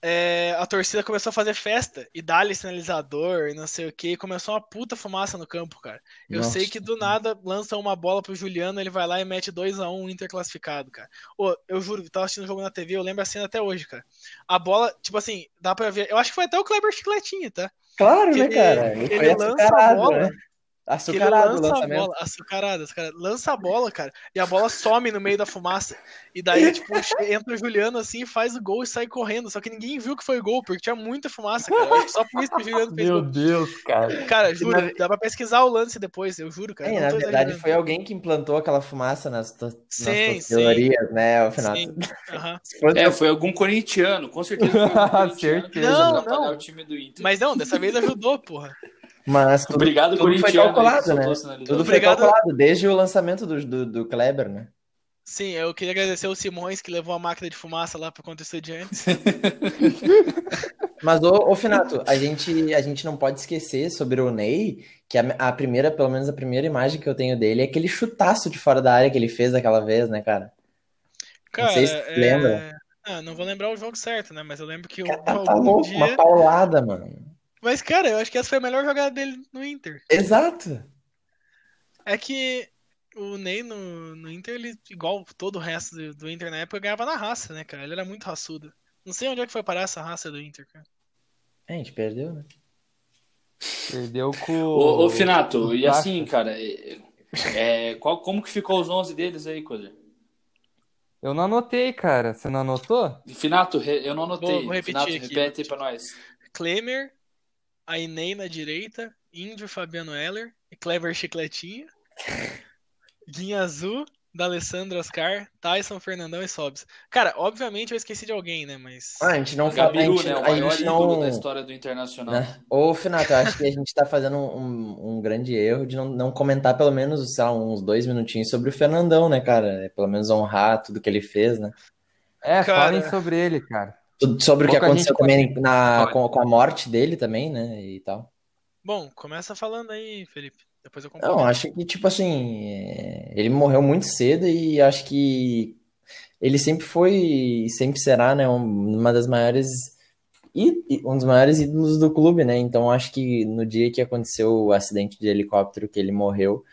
É, a torcida começou a fazer festa e dar-lhe sinalizador e não sei o que. Começou uma puta fumaça no campo, cara. Eu Nossa. sei que do nada lança uma bola pro Juliano, ele vai lá e mete 2x1 um Inter classificado, cara. Ô, eu juro, eu tava assistindo o jogo na TV, eu lembro a cena até hoje, cara. A bola, tipo assim, dá pra ver. Eu acho que foi até o Kleber Chicletinho, tá? Claro, Que né, ele- cara? Ele, ele lança a bola, né? Açucarado o lança a lançamento. bola, açucarada, açucarada, lança a bola, cara, e a bola some no meio da fumaça. E daí, tipo, entra o Juliano assim, faz o gol e sai correndo. Só que ninguém viu que foi gol, porque tinha muita fumaça, cara. Só por isso que o Juliano fez Meu gol. Deus, cara. Cara, juro, na- dá pra pesquisar o lance depois, eu juro, cara. É, na verdade, exagerando. foi alguém que implantou aquela fumaça nas, to- nas Sim, sim. teorias, né, o Fernando? Sim, fosse- É, foi algum corintiano, com certeza foi algum corintiano Certeza. Não, não. o time do Inter. Mas não, dessa vez ajudou, porra. Mas tudo, Obrigado, tudo foi calculado, né? Tudo foi Obrigado. calculado, desde o lançamento do, do, do Kleber, né? Sim, eu queria agradecer o Simões que levou a máquina de fumaça lá pro contra Estudiantes. Mas, ô, ô Finato, a gente, a gente não pode esquecer sobre o Ney, que a, a primeira, pelo menos a primeira imagem que eu tenho dele é aquele chutaço de fora da área que ele fez daquela vez, né, cara? Cara, sei se é... lembra. Ah, não vou lembrar o jogo certo, né? Mas eu lembro que O cara tá, tá louco, dia... uma paulada, mano. Mas, cara, eu acho que essa foi a melhor jogada dele no Inter. Exato. É que o Ney no, no Inter, ele, igual todo o resto do, do Inter na época, ganhava na raça, né, cara? Ele era muito raçudo. Não sei onde é que foi parar essa raça do Inter, cara. É, a gente perdeu, né? Perdeu com Ô, ô, Finato, e assim, cara, é, é, qual, como que ficou os 11 deles aí, Coisa? Eu não anotei, cara. Você não anotou? Finato, re- eu não anotei. Vou- vou repetir Finato, aqui, repete aí pra nós. Klemer, Ainei na direita, Índio Fabiano Heller, e Clever Chicletinho, Guinha Azul, D'Alessandro Oscar, Tyson, Fernandão e Sobs. Cara, obviamente eu esqueci de alguém, né? Mas. Ah, a gente não fala. A Gabiru, gente, né? O a maior gente ídolo não. da história do Internacional. Né? Ô, Finato, eu acho que a gente tá fazendo um, um grande erro de não, não comentar pelo menos, sei lá, uns dois minutinhos sobre o Fernandão, né, cara? É, Pelo menos honrar tudo que ele fez, né? É, Cara. falem sobre ele, cara. Tudo sobre o que aconteceu gente também na, com, com a morte dele também, né? E tal. Bom, começa falando aí, Felipe. Depois eu Não, acho que, tipo assim, é, ele morreu muito cedo e acho que ele sempre foi e sempre será, né, um- uma das maiores, í- um dos maiores ídolos do clube, né? Então acho que no dia que aconteceu o acidente de helicóptero que ele morreu,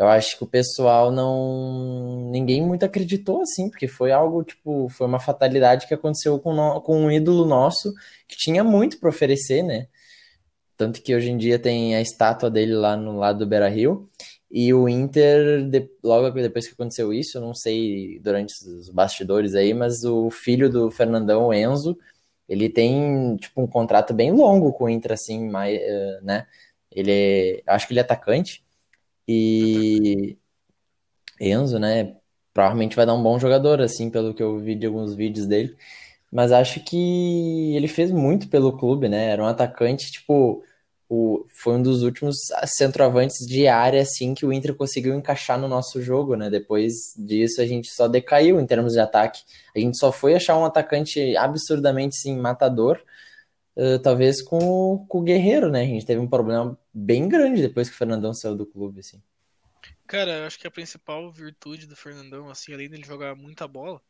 eu acho que o pessoal não, ninguém muito acreditou assim, porque foi algo, tipo, foi uma fatalidade que aconteceu com, no- com um ídolo nosso que tinha muito para oferecer, né? Tanto que hoje em dia tem a estátua dele lá no lado do Beira-Rio. E o Inter, de- logo depois que aconteceu isso, eu não sei durante os bastidores aí, mas o filho do Fernandão, o Enzo, ele tem tipo um contrato bem longo com o Inter, assim, mais, eh, né? Ele é, acho que ele é atacante. E Enzo, né? Provavelmente vai dar um bom jogador, assim, pelo que eu vi de alguns vídeos dele. Mas acho que ele fez muito pelo clube, né? Era um atacante, tipo, o, foi um dos últimos centroavantes de área assim que o Inter conseguiu encaixar no nosso jogo, né? Depois disso a gente só decaiu em termos de ataque. A gente só foi achar um atacante absurdamente sim matador, uh, talvez com, com o Guerreiro, né? A gente teve um problema bem grande depois que o Fernandão saiu do clube, assim. Cara, eu acho que a principal virtude do Fernandão, assim, além dele jogar muita bola,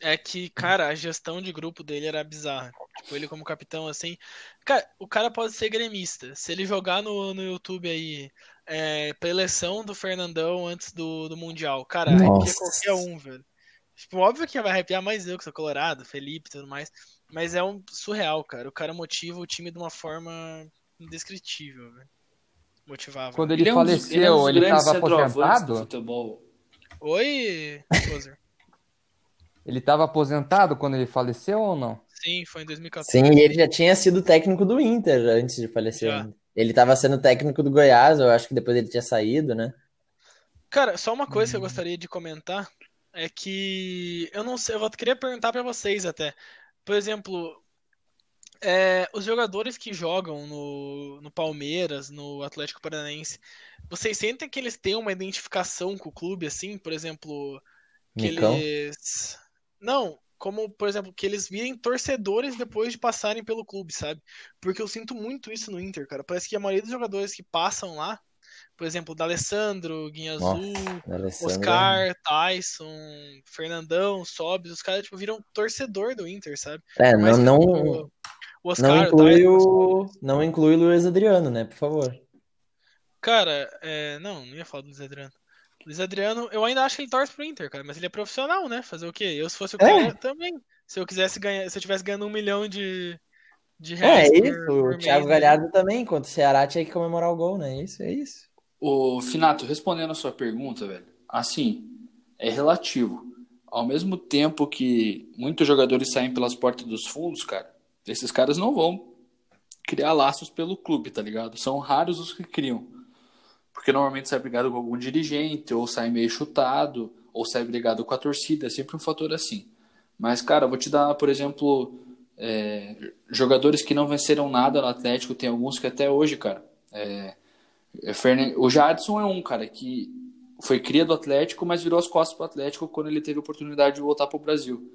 é que, cara, a gestão de grupo dele era bizarra. Tipo, ele como capitão, assim. Cara, o cara pode ser gremista. Se ele jogar no, no YouTube aí, é, preleção do Fernandão antes do, do Mundial, cara, arrepia qualquer um, velho. Tipo, óbvio que vai arrepiar mais eu, que sou colorado, Felipe e tudo mais. Mas é um surreal, cara. O cara motiva o time de uma forma indescritível, velho. Motivava. Quando ele, ele faleceu, ele, é um ele tava aposentado? Oi, Roser. Ele estava aposentado quando ele faleceu ou não? Sim, foi em 2014. Sim, e ele já tinha sido técnico do Inter antes de falecer. Já. Ele estava sendo técnico do Goiás, eu acho que depois ele tinha saído, né? Cara, só uma coisa hum. que eu gostaria de comentar é que eu não sei, eu queria perguntar para vocês até. Por exemplo, é, os jogadores que jogam no, no Palmeiras, no Atlético Paranaense, vocês sentem que eles têm uma identificação com o clube, assim? Por exemplo, que Micão? eles não, como, por exemplo, que eles virem torcedores depois de passarem pelo clube, sabe? Porque eu sinto muito isso no Inter, cara. Parece que a maioria dos jogadores que passam lá, por exemplo, D'Alessandro, Guinha Azul, Oscar, Tyson, Fernandão, Sobis, os caras tipo, viram torcedor do Inter, sabe? É, não, não, o Oscar, não inclui Tyson, o não inclui o Luiz Adriano, né, por favor. Cara, é, não, não ia falar do Luiz Adriano. Luiz Adriano, eu ainda acho que ele torce pro Inter, cara, mas ele é profissional, né? Fazer o quê? Eu, se fosse o cara, é. também. Se eu quisesse ganhar, se eu tivesse ganhando um milhão de, de é, reais. É isso, por, o Thiago mês, Galhardo né? também, enquanto o Ceará tinha que comemorar o gol, né? É isso, é isso. O Finato, respondendo a sua pergunta, velho, assim, é relativo. Ao mesmo tempo que muitos jogadores saem pelas portas dos fundos, cara, esses caras não vão criar laços pelo clube, tá ligado? São raros os que criam. Porque normalmente sai brigado com algum dirigente, ou sai meio chutado, ou sai brigado com a torcida, é sempre um fator assim. Mas, cara, vou te dar, por exemplo, é, jogadores que não venceram nada no Atlético, tem alguns que até hoje, cara. É. O Jadson é um, cara, que foi cria do Atlético, mas virou as costas pro Atlético quando ele teve a oportunidade de voltar pro Brasil.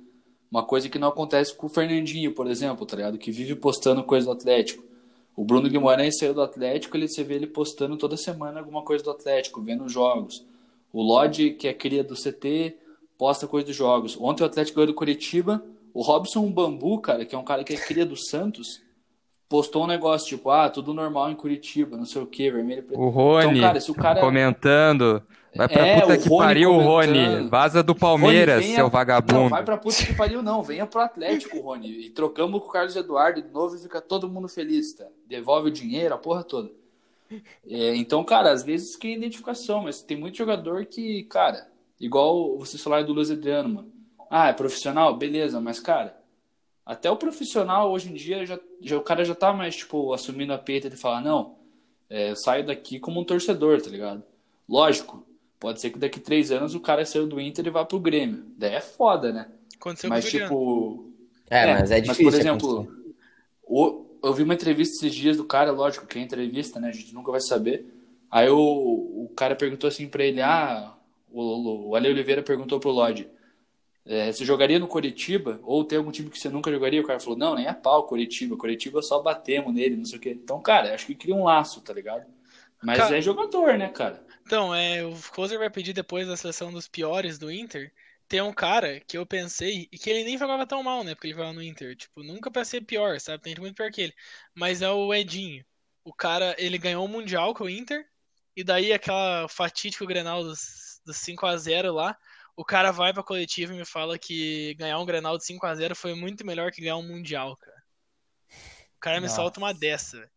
Uma coisa que não acontece com o Fernandinho, por exemplo, tá ligado? Que vive postando coisa do Atlético. O Bruno Guimarães saiu do Atlético, ele você vê ele postando toda semana alguma coisa do Atlético, vendo jogos. O Lodge, que é cria do CT, posta coisa dos jogos. Ontem o Atlético ganhou do Curitiba. O Robson Bambu, cara, que é um cara que é cria do Santos, postou um negócio tipo, ah, tudo normal em Curitiba, não sei o que, vermelho. Preto. O Rony então, cara, se o cara... comentando. Vai pra é, puta que Rony pariu, Rony. Vaza do Palmeiras, Rony, venha... seu vagabundo. Não, vai pra puta que pariu, não. Venha pro Atlético, Rony. E trocamos com o Carlos Eduardo de novo e fica todo mundo feliz, tá? Devolve o dinheiro, a porra toda. É, então, cara, às vezes que é identificação, mas tem muito jogador que, cara, igual vocês falaram do Luiz Adriano, mano. Ah, é profissional? Beleza, mas, cara, até o profissional hoje em dia, já, já, o cara já tá mais, tipo, assumindo a peita de falar, não, é, eu saio daqui como um torcedor, tá ligado? Lógico, Pode ser que daqui três anos o cara saiu do Inter e vá pro Grêmio. Daí é foda, né? Aconteceu mas, tipo. É, é, mas é difícil. Mas, por exemplo, o, eu vi uma entrevista esses dias do cara, lógico, que é entrevista, né? A gente nunca vai saber. Aí o, o cara perguntou assim pra ele: ah, o, o Ale Oliveira perguntou pro Lodge. É, você jogaria no Coritiba? Ou tem algum time que você nunca jogaria? O cara falou, não, nem é pau Coritiba. Coritiba só batemos nele, não sei o quê. Então, cara, acho que cria um laço, tá ligado? Mas cara... é jogador, né, cara? Então, é, o Kozer vai pedir depois da seleção dos piores do Inter. Tem um cara que eu pensei, e que ele nem jogava tão mal, né? Porque ele jogava no Inter. Tipo, nunca pra ser pior, sabe? Tem gente muito pior que ele. Mas é o Edinho. O cara, ele ganhou o Mundial com o Inter. E daí aquela fatídica Grenal dos, dos 5 a 0 lá. O cara vai pra coletiva e me fala que ganhar um Grenal de 5 a 0 foi muito melhor que ganhar um Mundial, cara. O cara Nossa. me solta uma dessa, velho.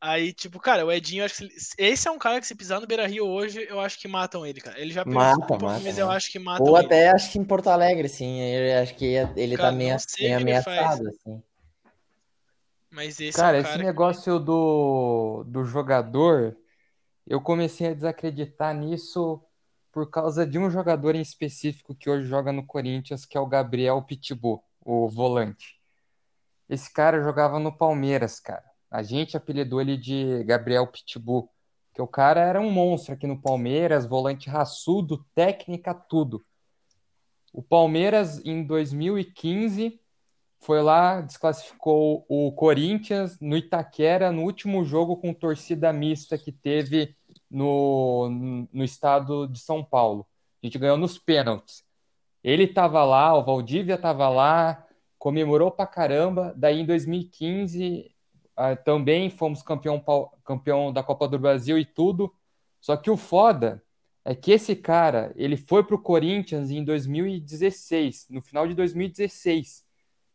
Aí, tipo, cara, o Edinho, acho que esse é um cara que se pisar no Beira Rio hoje, eu acho que matam ele, cara. Ele já mata, um mata, mas eu acho que matam Ou ele. até acho que em Porto Alegre, sim. Eu acho que ele cara, tá meio, meio ameaçado, assim. Mas esse cara, é um cara esse negócio que... do, do jogador, eu comecei a desacreditar nisso por causa de um jogador em específico que hoje joga no Corinthians, que é o Gabriel Pitbull, o volante. Esse cara jogava no Palmeiras, cara. A gente apelidou ele de Gabriel Pitbull, que o cara era um monstro aqui no Palmeiras, volante raçudo, técnica, tudo. O Palmeiras, em 2015, foi lá, desclassificou o Corinthians no Itaquera, no último jogo com torcida mista que teve no, no estado de São Paulo. A gente ganhou nos pênaltis. Ele estava lá, o Valdívia estava lá, comemorou pra caramba. Daí em 2015 ah, também fomos campeão, campeão da Copa do Brasil e tudo. Só que o foda é que esse cara, ele foi pro Corinthians em 2016, no final de 2016.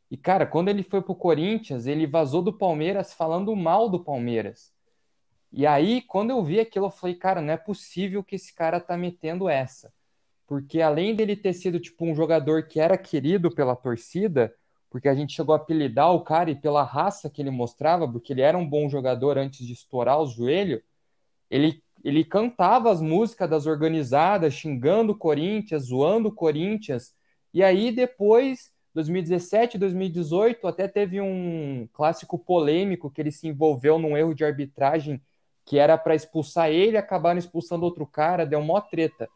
E, cara, quando ele foi pro Corinthians, ele vazou do Palmeiras falando mal do Palmeiras. E aí, quando eu vi aquilo, eu falei, cara, não é possível que esse cara tá metendo essa. Porque além dele ter sido, tipo, um jogador que era querido pela torcida, porque a gente chegou a apelidar o cara e pela raça que ele mostrava, porque ele era um bom jogador antes de estourar os joelhos, ele, ele cantava as músicas das organizadas, xingando o Corinthians, zoando o Corinthians, e aí depois 2017, 2018, até teve um clássico polêmico que ele se envolveu num erro de arbitragem que era para expulsar ele, acabaram expulsando outro cara, deu mó treta.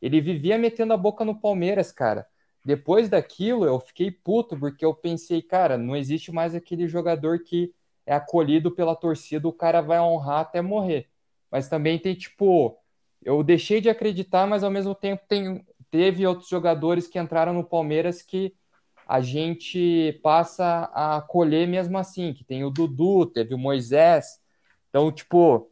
Ele vivia metendo a boca no Palmeiras, cara. Depois daquilo, eu fiquei puto, porque eu pensei, cara, não existe mais aquele jogador que é acolhido pela torcida, o cara vai honrar até morrer. Mas também tem, tipo, eu deixei de acreditar, mas ao mesmo tempo tem, teve outros jogadores que entraram no Palmeiras que a gente passa a acolher mesmo assim, que tem o Dudu, teve o Moisés. Então, tipo,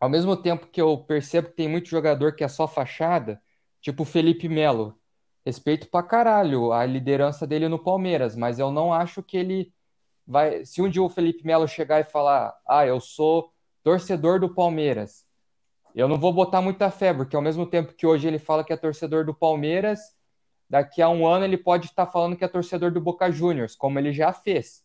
ao mesmo tempo que eu percebo que tem muito jogador que é só fachada, tipo o Felipe Melo. Respeito pra caralho a liderança dele no Palmeiras, mas eu não acho que ele vai. Se um dia o Felipe Melo chegar e falar, ah, eu sou torcedor do Palmeiras, eu não vou botar muita fé, porque ao mesmo tempo que hoje ele fala que é torcedor do Palmeiras, daqui a um ano ele pode estar falando que é torcedor do Boca Juniors, como ele já fez.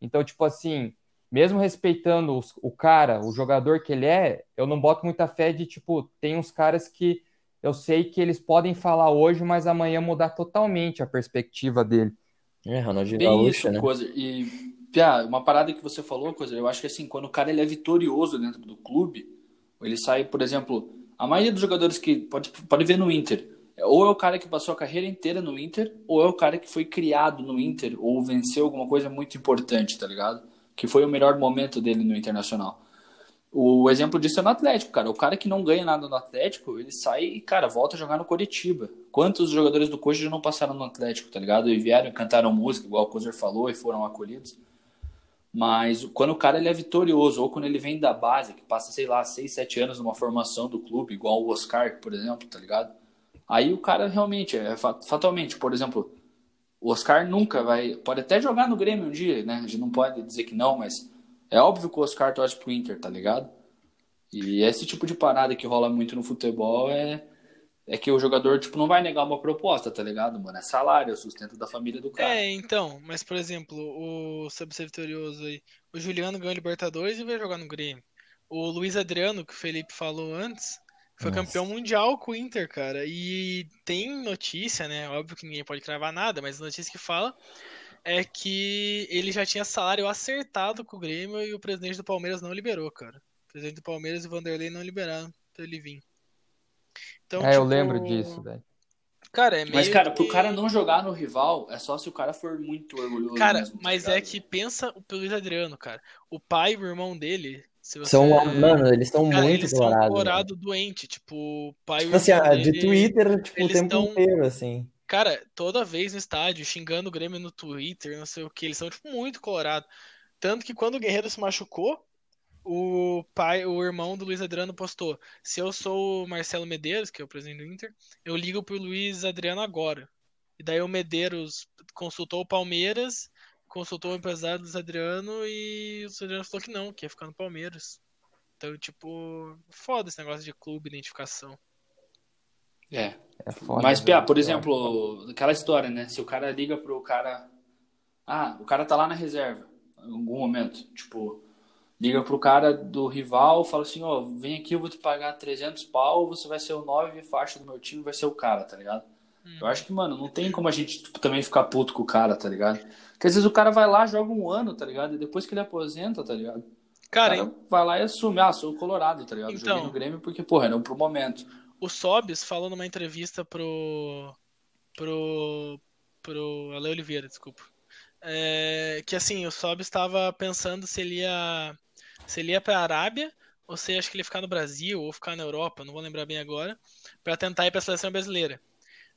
Então, tipo assim, mesmo respeitando os, o cara, o jogador que ele é, eu não boto muita fé de, tipo, tem uns caras que eu sei que eles podem falar hoje, mas amanhã mudar totalmente a perspectiva dele. É, Ronaldinho Bem Gaúcho, isso, né? coisa. E, Pia, uma parada que você falou, coisa, eu acho que assim, quando o cara ele é vitorioso dentro do clube, ele sai, por exemplo, a maioria dos jogadores que pode, pode ver no Inter, ou é o cara que passou a carreira inteira no Inter, ou é o cara que foi criado no Inter, ou venceu alguma coisa muito importante, tá ligado? Que foi o melhor momento dele no Internacional. O exemplo disso é no Atlético, cara. O cara que não ganha nada no Atlético, ele sai e, cara, volta a jogar no Coritiba. Quantos jogadores do Coxa não passaram no Atlético, tá ligado? E vieram e cantaram música, igual o Cozer falou, e foram acolhidos. Mas quando o cara ele é vitorioso, ou quando ele vem da base, que passa, sei lá, 6, 7 anos numa formação do clube, igual o Oscar, por exemplo, tá ligado? Aí o cara realmente, é, fatalmente, por exemplo, o Oscar nunca vai. Pode até jogar no Grêmio um dia, né? A gente não pode dizer que não, mas é óbvio que o Oscar torce pro Inter, tá ligado? E esse tipo de parada que rola muito no futebol é, é que o jogador, tipo, não vai negar uma proposta, tá ligado, mano? É salário, é sustento da família do cara. É, então, mas por exemplo, o sobre ser vitorioso aí, o Juliano ganhou Libertadores e veio jogar no Grêmio. O Luiz Adriano, que o Felipe falou antes, foi Nossa. campeão mundial com o Inter, cara. E tem notícia, né? Óbvio que ninguém pode cravar nada, mas a notícia que fala é que ele já tinha salário acertado com o Grêmio e o presidente do Palmeiras não liberou, cara. O presidente do Palmeiras e o Vanderlei não liberaram pra ele vir. Então, é, tipo... eu lembro disso, velho. Cara, é meio Mas, cara, que... pro cara não jogar no rival, é só se o cara for muito orgulhoso. Cara, mesmo, tá mas é que pensa o Luiz Adriano, cara. O pai e o irmão dele. São, mano, eles são cara, muito eles colorados. São colorado doente, tipo, pai tipo assim, ah, de Twitter, tipo, o tempo tão... inteiro, assim. Cara, toda vez no estádio, xingando o Grêmio no Twitter, não sei o que, eles são, tipo, muito colorados. Tanto que quando o Guerreiro se machucou, o pai, o irmão do Luiz Adriano postou: se eu sou o Marcelo Medeiros, que é o presidente do Inter, eu ligo pro Luiz Adriano agora. E daí o Medeiros consultou o Palmeiras, consultou o empresário do Luiz Adriano e o Luiz Adriano falou que não, que ia ficar no Palmeiras. Então, tipo, foda esse negócio de clube, identificação. É. é foda, Mas, Pia, por exemplo, aquela história, né? Se o cara liga pro cara. Ah, o cara tá lá na reserva, em algum momento. Tipo, liga pro cara do rival, fala assim: Ó, oh, vem aqui, eu vou te pagar 300 pau, você vai ser o 9 faixa do meu time, vai ser o cara, tá ligado? Hum. Eu acho que, mano, não tem como a gente tipo, também ficar puto com o cara, tá ligado? Porque às vezes o cara vai lá, joga um ano, tá ligado? E depois que ele aposenta, tá ligado? Cara, cara vai lá e assume, ah, sou colorado, tá ligado? Então. Joguei no Grêmio porque, porra, não pro momento. o Sobis falou numa entrevista pro. pro. pro Ale Oliveira, desculpa. É, que assim, o Sobis estava pensando se ele ia. se ele ia pra Arábia ou se acho que ele ia ficar no Brasil ou ficar na Europa, não vou lembrar bem agora, pra tentar ir pra seleção brasileira.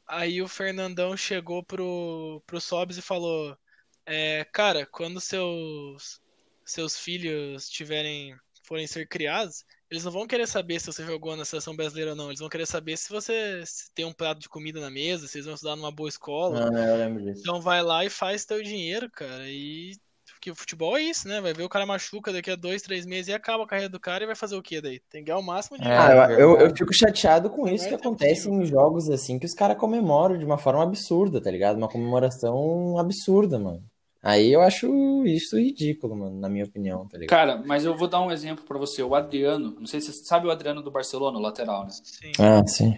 Aí o Fernandão chegou pro, pro Sobis e falou: é, Cara, quando seus, seus filhos tiverem forem ser criados, eles não vão querer saber se você jogou na seleção brasileira ou não. Eles vão querer saber se você se tem um prato de comida na mesa, se eles vão estudar numa boa escola. Ah, eu lembro disso. Então vai lá e faz teu dinheiro, cara. E porque o futebol é isso, né? Vai ver o cara machuca daqui a dois, três meses e acaba a carreira do cara e vai fazer o quê daí? Tem que ganhar o máximo de É. Ah, eu, eu, fico chateado com isso que acontece em jogos assim que os caras comemoram de uma forma absurda, tá ligado? Uma comemoração absurda, mano. Aí eu acho isso ridículo, mano, na minha opinião, tá ligado? Cara, mas eu vou dar um exemplo pra você. O Adriano, não sei se você sabe o Adriano do Barcelona, o lateral, né? Sim. Ah, sim.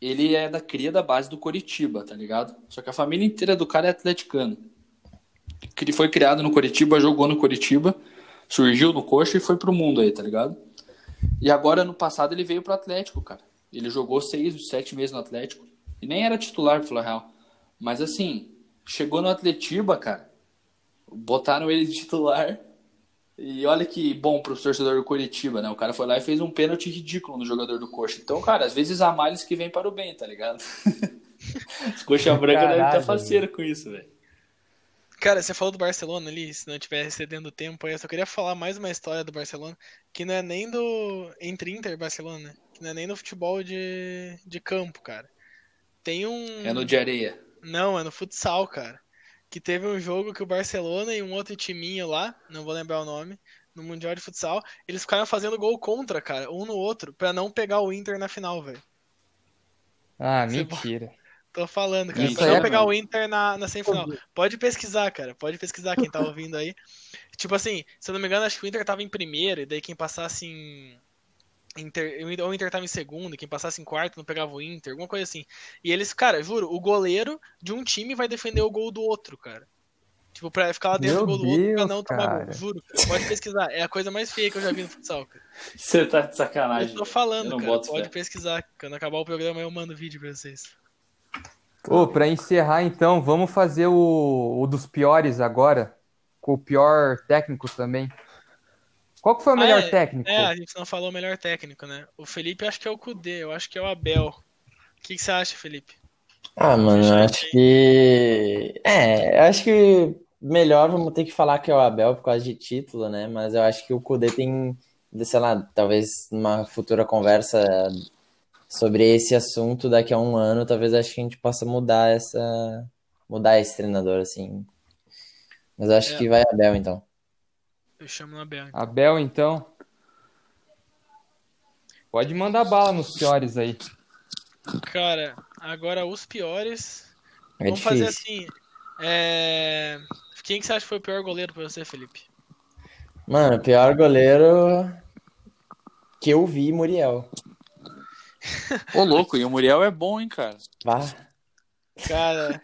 Ele é da cria da base do Coritiba, tá ligado? Só que a família inteira do cara é atleticano. Que ele foi criado no Coritiba, jogou no Coritiba, surgiu no coxa e foi pro mundo aí, tá ligado? E agora, no passado, ele veio pro Atlético, cara. Ele jogou seis, sete meses no Atlético. E nem era titular, pra falar real. Mas assim, chegou no Atletiba, cara. Botaram ele de titular. E olha que bom pro torcedor do Curitiba, né? O cara foi lá e fez um pênalti ridículo no jogador do Coxa. Então, cara, às vezes há males que vêm para o bem, tá ligado? Os Coxa Branca devem estar Caralho, faceiro com isso, velho. Cara, você falou do Barcelona ali, se não tiver excedendo o tempo aí, eu só queria falar mais uma história do Barcelona, que não é nem do. entre Inter e Barcelona? Que não é nem no futebol de, de campo, cara. Tem um. É no de areia. Não, é no futsal, cara. Que teve um jogo que o Barcelona e um outro timinho lá, não vou lembrar o nome, no Mundial de Futsal, eles ficaram fazendo gol contra, cara, um no outro, pra não pegar o Inter na final, velho. Ah, Você mentira. Tô falando, cara, Isso é pegar bom. o Inter na, na semifinal. Pode pesquisar, cara, pode pesquisar quem tá ouvindo aí. Tipo assim, se eu não me engano, acho que o Inter tava em primeiro, e daí quem passasse em. Inter, ou o Inter tava em segundo, e quem passasse em quarto não pegava o Inter, alguma coisa assim. E eles, cara, juro, o goleiro de um time vai defender o gol do outro, cara. Tipo, pra ficar lá dentro Meu do gol do outro pra não tomar cara. gol. Juro, cara, pode pesquisar. É a coisa mais feia que eu já vi no futsal, cara. Você tá de Eu sacanagem. tô Eu falando, não cara. boto Pode fé. pesquisar. Quando acabar o programa eu mando vídeo pra vocês. Ô, pra encerrar então, vamos fazer o, o dos piores agora, com o pior técnico também. Qual que foi o Ah, melhor é, técnico? É, a gente não falou o melhor técnico, né? O Felipe acho que é o Kudê, eu acho que é o Abel. O que, que você acha, Felipe? Ah, mano, eu acho que. É, eu acho que melhor vamos ter que falar que é o Abel por causa de título, né? Mas eu acho que o Kudê tem, sei lá, talvez numa futura conversa sobre esse assunto daqui a um ano, talvez acho que a gente possa mudar essa. mudar esse treinador, assim. Mas eu acho É. que vai Abel, então. Eu chamo no Abel. Abel, então. Pode mandar bala nos piores aí. Cara, agora os piores. É Vamos fazer difícil. assim. é, Quem que você acha que foi o pior goleiro pra você, Felipe? Mano, o pior goleiro que eu vi, Muriel. Ô, louco, e o Muriel é bom, hein, cara? Vá. Cara.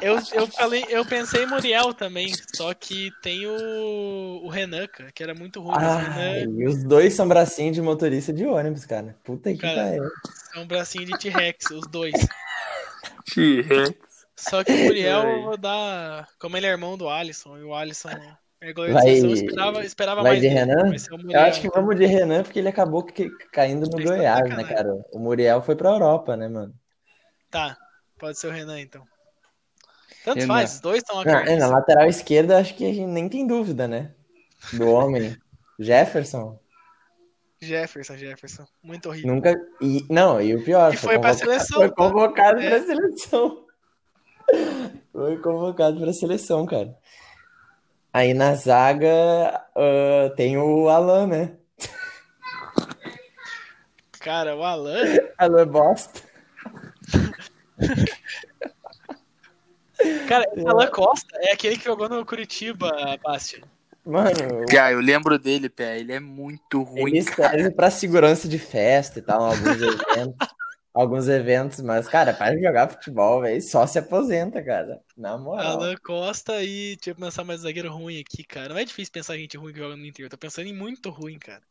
eu, eu, falei, eu pensei em Muriel também, só que tem o, o Renan, cara, que era muito ruim. Ah, Renan e os dois são bracinhos de motorista de ônibus, cara. Puta que Cara, pariu. um bracinho de T-Rex, os dois. T-Rex. Só que o Muriel, eu vou dar. Como ele é irmão do Alisson, e o Alisson é goleiro Vai- esperava, esperava vai mais de. Renan? Eu acho que vamos de Renan, porque ele acabou que- caindo no Vocês Goiás, né, cara? O Muriel foi pra Europa, né, mano? Tá, pode ser o Renan então. Tanto Renan. faz, os dois estão aqui. é, na lateral esquerda, acho que a gente nem tem dúvida, né? Do homem. Jefferson. Jefferson, Jefferson. Muito horrível. Nunca. E, não, e o pior, E foi pra convocado- seleção, Foi tá? convocado É. pra seleção. Foi convocado pra seleção, cara. Aí na zaga ah, tem o Alan, né? Cara, o Alan. Alan bosta. Cara, esse Alan Costa é aquele que jogou no Curitiba, Basti. Mano, Ah, eu lembro dele, pé. Ele é muito ruim, ele serve pra segurança de festa e tal, alguns eventos. Alguns eventos, mas, cara, para de jogar futebol, velho, só se aposenta, cara. Na moral. Alan Costa e deixa eu pensar mais zagueiro ruim aqui, cara. Não é difícil pensar em gente ruim que joga no Inter. Eu tô pensando em muito ruim, cara.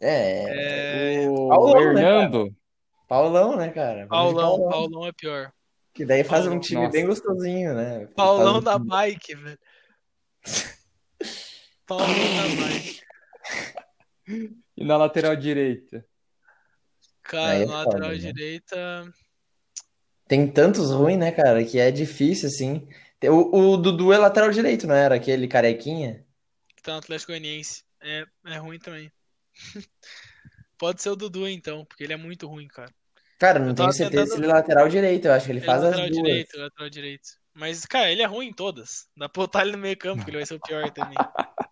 É, É, O Paulão, né, Hernando. Paulão, né, cara? Paulão, Paulão. Paulão é pior. Que daí faz um Paulão. time Nossa. bem gostosinho, né? Paulão um da time- bike, velho. Paulão da bike. E na lateral direita. Cara, é foda, lateral né? direita. Tem tantos ruins, né, cara, que é difícil, assim. O, o Dudu é lateral direito, não era? Aquele carequinha? que tá no Atlético Goianiense. É, é ruim também. Pode ser o Dudu, então, porque ele é muito ruim, cara. Cara, não tenho certeza se tentando- ele é lateral direito, eu acho que ele Ele faz é as lateral duas. direito, lateral direito. Mas, cara, ele é ruim em todas. Dá pra botar ele no meio campo, que ele vai ser o pior também.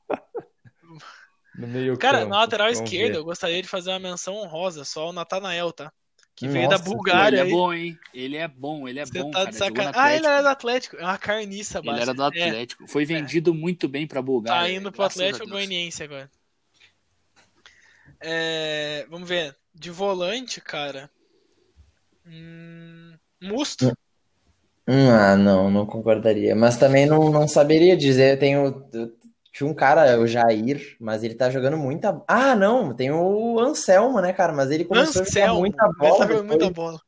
No meio Cara, campo. na lateral esquerda, ver. eu gostaria de fazer uma menção honrosa só ao Natanael, tá? Que veio da Nossa, Bulgária ele é bom, hein? Ele é bom, ele é Você bom, tá cara. sacanagem. Ah, ele era do Atlético. É uma carniça, Ele baixa. era do É, Atlético. Foi vendido muito bem pra Bulgária. tá indo pro Atlético. Goianiense agora. É, vamos ver. De volante, cara. Hum, Musto. Hum, ah, não, não concordaria. Mas também não, não saberia dizer. Eu tenho. Tinha um cara, o Jair, mas ele tá jogando muita. Ah, não, tem o Anselmo, né, cara? Mas ele começou a jogar Anselmo. muita Ele bola. tá jogando muita bola.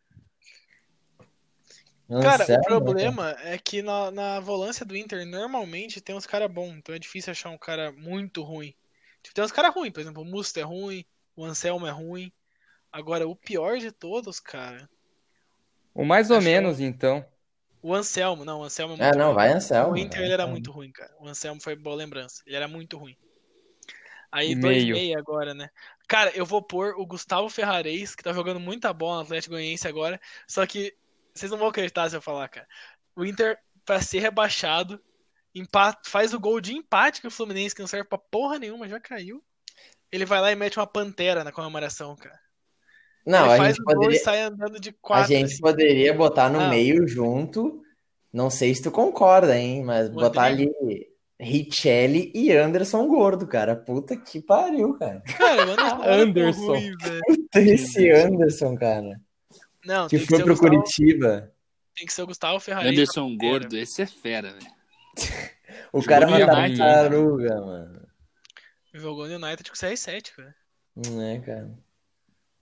Cara, Anselmo, o problema é que na, na volância do Inter, normalmente tem uns caras bons, então é difícil achar um cara muito ruim. Tipo, tem uns caras ruins, por exemplo, o Musto é ruim, o Anselmo é ruim. Agora, o pior de todos, cara, O mais ou Acho menos, então. O Anselmo, não, o Anselmo é muito Ah, não, ruim. vai Anselmo. O Inter vai ele era Anselmo. muito ruim, cara. O Anselmo foi boa lembrança. Ele era muito ruim. Aí, E dois meio. meia agora, né? Cara, eu vou pôr o Gustavo Ferrares, que tá jogando muita bola no Atlético Goianiense agora. Só que vocês não vão acreditar se eu falar, cara. O Inter, pra ser rebaixado, empata, faz o gol de empate que o Fluminense, que não serve pra porra nenhuma, já caiu. Ele vai lá e mete uma pantera na comemoração, cara. Não, ele a faz gente o gol e poderia, sai andando de a quatro. gente assim. poderia botar no Não. meio junto. Não sei se tu concorda, hein? Mas O botar ali Richelli e Anderson Gordo, cara. Puta que pariu, cara. Cara, o Anderson, não tão Anderson. ruim, velho. Puta esse Anderson, cara. Não, Que tem que, foi ser o pro Gustavo, Curitiba. tem que ser o Gustavo Ferrares. Anderson Gordo, esse é fera, velho. O cara no mata United, tartaruga, mano. Jogou no United com CR7, cara. Né, cara?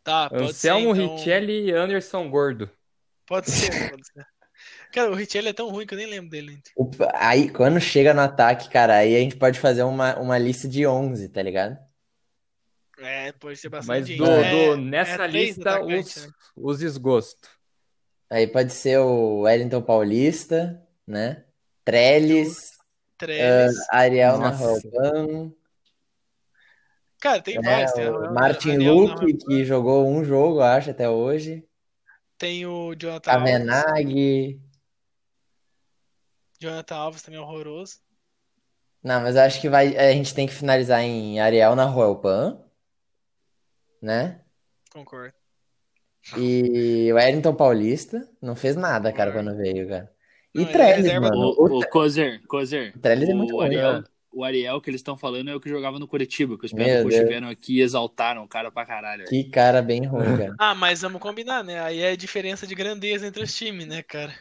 Tá, pode Anselmo, ser, então... Richelli e Anderson Gordo. Pode ser, pode ser. Cara, o Richelli é tão ruim que eu nem lembro dele. O- Aí, quando chega no ataque, cara, aí a gente pode fazer uma, uma lista de 11, tá ligado? É, pode ser Mas bastante do, gente. do- É- nessa é lista, os, né? os esgostos. Aí pode ser o Wellington Paulista, né? Trellis, Trellis. Ariel Nossa. Narroban, Cara, tem é, vários. Tem, o o Martin Luque, Narra- que jogou um jogo, acho, até hoje. Tem o Jonathan Alves. Kavenag. Jonathan Alves também é horroroso. Não, mas acho que vai, a gente tem que finalizar em Ariel Narroban, né? Concordo. E o Wellington Paulista não fez nada, cara, quando veio, cara. E é Trellis, mano. O, O o Kozer, O Trellis é o muito ruim, Ariel, cara. O Ariel que eles estão falando é o que jogava no Curitiba, que os Deus. vieram aqui e exaltaram o cara pra caralho. Que cara bem ruim, cara. Ah, mas vamos combinar, né? Aí é a diferença de grandeza entre os times, né, cara?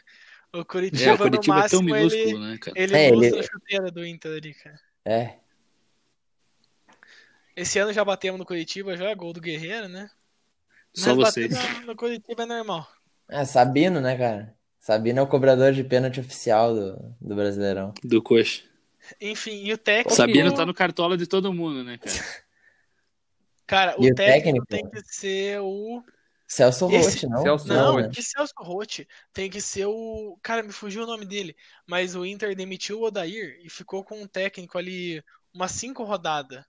O É, Curitiba, o Curitiba no é tão máximo, minúsculo, ele, né, cara? ele É, ele- a chuteira do Inter ali, cara. É. Esse ano já batemos no Curitiba, já, gol do Guerreiro, né? Só Mas bater vocês. no, no Curitiba é normal. É, Sabino, né, cara? Sabino é o cobrador de pênalti oficial do, do Brasileirão. Do coxa. Enfim, e o técnico. Sabino tá no cartola de todo mundo, né, cara? Cara, o o técnico, técnico? tem que ser o. Celso Esse- Rotti, não? Celso Não, Rotti. que Celso Rotti. Tem que ser o. Cara, me fugiu o nome dele. Mas o Inter demitiu o Odair e ficou com um técnico ali umas cinco rodadas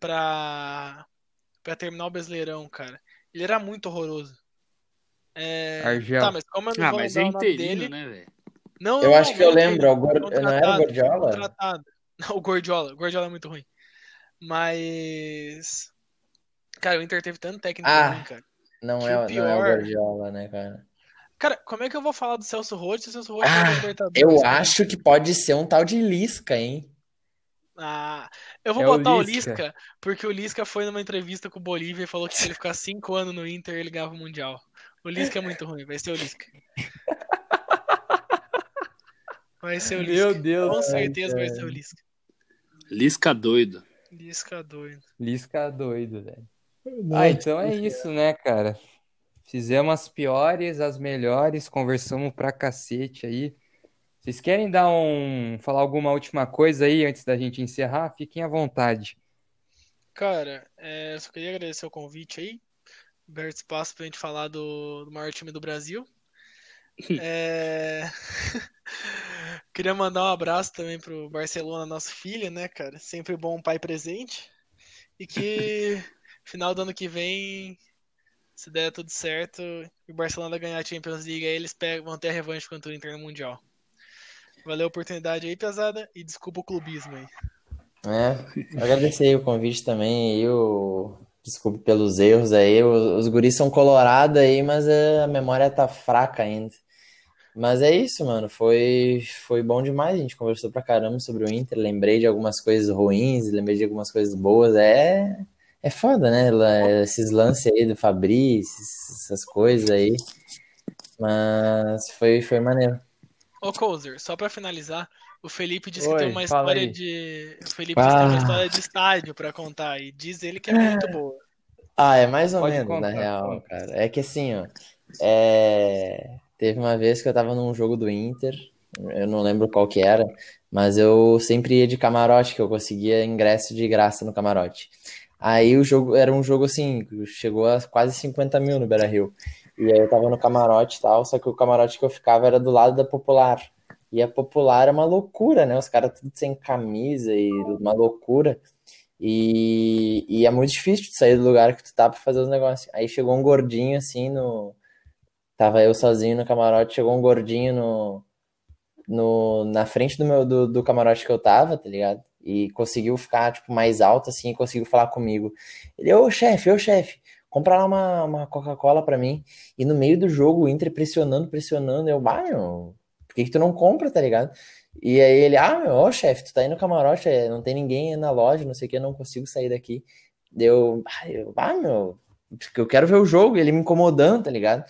pra. pra terminar o Brasileirão, cara. Ele era muito horroroso. É... Argel. Tá, mas como eu não Ah, vou mas é lembrar o nome interino, dele. né, velho? Não, Eu não, acho não, que eu é lembro. é o Não era o Gordiola? contratado. Não, o Gordiola. O Gordiola é muito ruim. Mas. Cara, o Inter teve tanto técnico Ah, ruim, cara. Não Que é, o não é o pior- Gordiola, né, cara? Cara, como é que eu vou falar do Celso Rotti se o Celso Rotti Ah, foi Libertadores? Eu cara? acho que pode ser um tal de Lisca, hein? Ah, eu vou É o botar o Lisca. Lisca, porque o Lisca foi numa entrevista com o Bolívia e falou que se ele ficar cinco anos no Inter, ele ganhava o Mundial. O Lisca é muito ruim, vai ser o Lisca. Vai ser o Lisca. Meu Deus. Com certeza vai ser o Lisca. Lisca doido. Lisca doido. Lisca doido, velho. Ah, então é isso, né, cara? Fizemos as piores, as melhores, conversamos pra cacete aí. Vocês querem dar um, falar alguma última coisa aí antes da gente encerrar? Fiquem à vontade. Cara, é, só queria agradecer o convite aí. Aberto espaço pra gente falar do, do maior time do Brasil. É... Queria mandar um abraço também pro Barcelona, nosso filho, né, cara? Sempre bom um pai presente. E que final do ano que vem, se der tudo certo, e o Barcelona ganhar a Champions League, aí eles pegam, vão ter a revanche contra o Inter no Mundial. Valeu a oportunidade aí, pesada, e desculpa o clubismo aí. É, agradecer aí o convite também, e o... desculpe pelos erros aí, os, os guris são colorados aí, mas a memória tá fraca ainda. Mas é isso, mano. Foi, foi bom demais. A gente conversou pra caramba sobre o Inter. Lembrei de algumas coisas ruins, lembrei de algumas coisas boas. É, é foda, né? Esses lances aí do Fabrício, essas coisas aí. Mas foi, foi maneiro. Ô, Kozer, só pra finalizar, o Felipe disse Oi, que tem uma história aí. de. O Felipe disse que tem uma Ah. história de estádio pra contar e diz ele que é muito boa. Ah, é mais ou Pode menos, contar, na real, conta. cara. É que assim, ó. é, Teve uma vez que eu tava num jogo do Inter, eu não lembro qual que era, mas eu sempre ia de camarote, que eu conseguia ingresso de graça no camarote. Aí o jogo era um jogo assim, chegou a quase 50 mil no Beira-Rio. E aí eu tava no camarote e tal, só que o camarote que eu ficava era do lado da Popular. E a Popular é uma loucura, né? Os caras tudo sem camisa e uma loucura. E, e é muito difícil de sair do lugar que tu tá pra fazer os negócios. Aí chegou um gordinho assim no. Tava eu sozinho no camarote, chegou um gordinho no, no, na frente do meu do, do camarote que eu tava, tá ligado? E conseguiu ficar, tipo, mais alto assim e conseguiu falar comigo. Ele, ô chefe, ô chefe, compra lá uma, uma Coca-Cola pra mim. E no meio do jogo, o Inter pressionando, pressionando, eu, bah, meu, por que que tu não compra, tá ligado? E aí ele, ah, meu, ó, chefe, tu tá aí no camarote, é, não tem ninguém na loja, não sei o que, eu não consigo sair daqui. Eu, ah, meu, porque eu quero ver o jogo, ele me incomodando, tá ligado?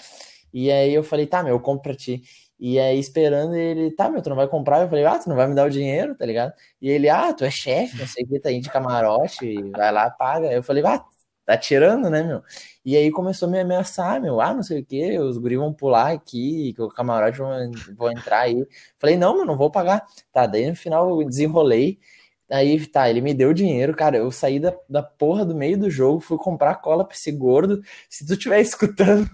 E aí eu falei, tá, meu, eu compro pra ti. E aí esperando ele, tá, meu, tu não vai comprar? Eu falei, ah, tu não vai me dar o dinheiro, tá ligado? E ele, ah, tu é chefe, não sei o que, tá aí de camarote, vai lá, paga. Eu falei, ah, tá tirando, né, meu? E aí começou a me ameaçar, meu, ah, não sei o que, os guris vão pular aqui, que o camarote vão, vão entrar aí. Falei, não, mano, não vou pagar. Tá, daí no final eu desenrolei. Aí, tá, ele me deu o dinheiro, cara. Eu saí da, da porra do meio do jogo, fui comprar cola pra esse gordo. Se tu estiver escutando,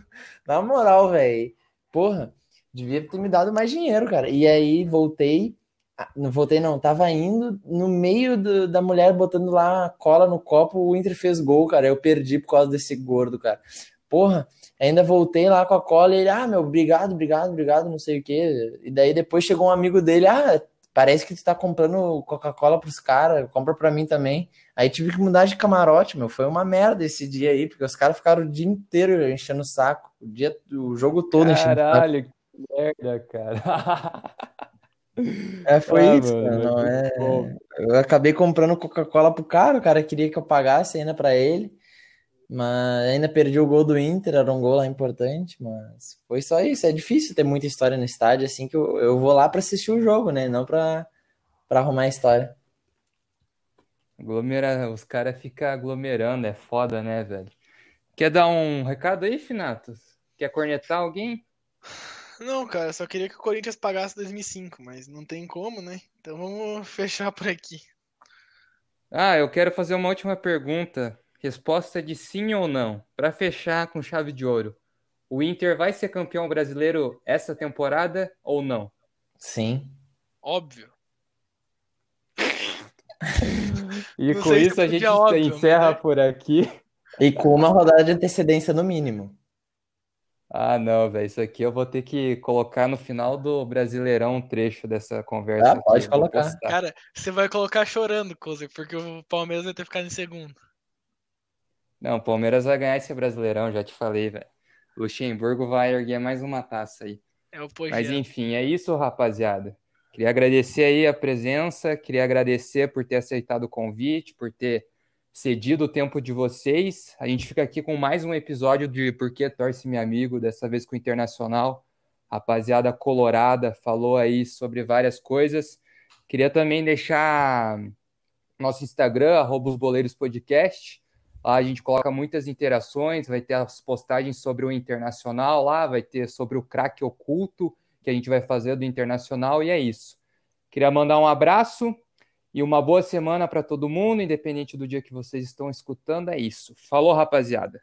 na moral, velho, porra, devia ter me dado mais dinheiro, cara. E aí voltei, ah, não voltei não, tava indo no meio do- da mulher botando lá cola no copo, o Inter fez gol, cara. Eu perdi por causa desse gordo, cara. Porra, ainda voltei lá com a cola e ele, ah, meu, obrigado, obrigado, obrigado, não sei o quê. E daí depois chegou um amigo dele, ah, parece que tu tá comprando Coca-Cola pros caras, compra pra mim também. Aí tive que mudar de camarote, meu. Foi uma merda esse dia aí, porque os caras ficaram o dia inteiro enchendo o saco. O dia, o jogo todo enchendo o saco. Caralho, que merda, cara. É, foi Ah, isso, mano. Não é... bom. Eu acabei comprando Coca-Cola pro cara, o cara queria que eu pagasse ainda pra ele. Mas ainda perdi o gol do Inter, era um gol lá importante, mas foi só isso. É difícil ter muita história no estádio, assim que eu, eu vou lá pra assistir o jogo, né? Não pra, pra arrumar história. Aglomera... Os caras ficam aglomerando, é foda, né, velho? Quer dar um recado aí, Finatos? Quer cornetar alguém? Não, cara, só queria que o Corinthians pagasse 2005, mas não tem como, né? Então vamos fechar por aqui. Ah, eu quero fazer uma última pergunta. Resposta de sim ou não. Pra fechar com chave de ouro. O Inter vai ser campeão brasileiro essa temporada ou não? Sim. Óbvio. E Não com isso a gente óbvio, encerra mas é. por aqui. E com uma rodada de antecedência no mínimo. Ah, não, velho. Isso aqui eu vou ter que colocar no final do Brasileirão um trecho dessa conversa Ah, pode colocar. Cara, você vai colocar chorando, Cozer, porque o Palmeiras vai ter ficado em segundo. Não, o Palmeiras vai ganhar esse Brasileirão, já te falei, velho. Luxemburgo vai erguer mais uma taça aí. É o Mas projeto. enfim, é isso, rapaziada. Queria agradecer aí a presença, queria agradecer por ter aceitado o convite, por ter cedido o tempo de vocês. A gente fica aqui com mais um episódio de Porque Torce Meu Amigo, dessa vez com o Internacional. Rapaziada colorada falou aí sobre várias coisas. Queria também deixar nosso Instagram, arroba os boleiros podcast. Lá a gente coloca muitas interações, vai ter as postagens sobre o Internacional lá, vai ter sobre o craque oculto que a gente vai fazer do Internacional, e é isso. Queria mandar um abraço e uma boa semana para todo mundo, independente do dia que vocês estão escutando. É isso. Falou, rapaziada.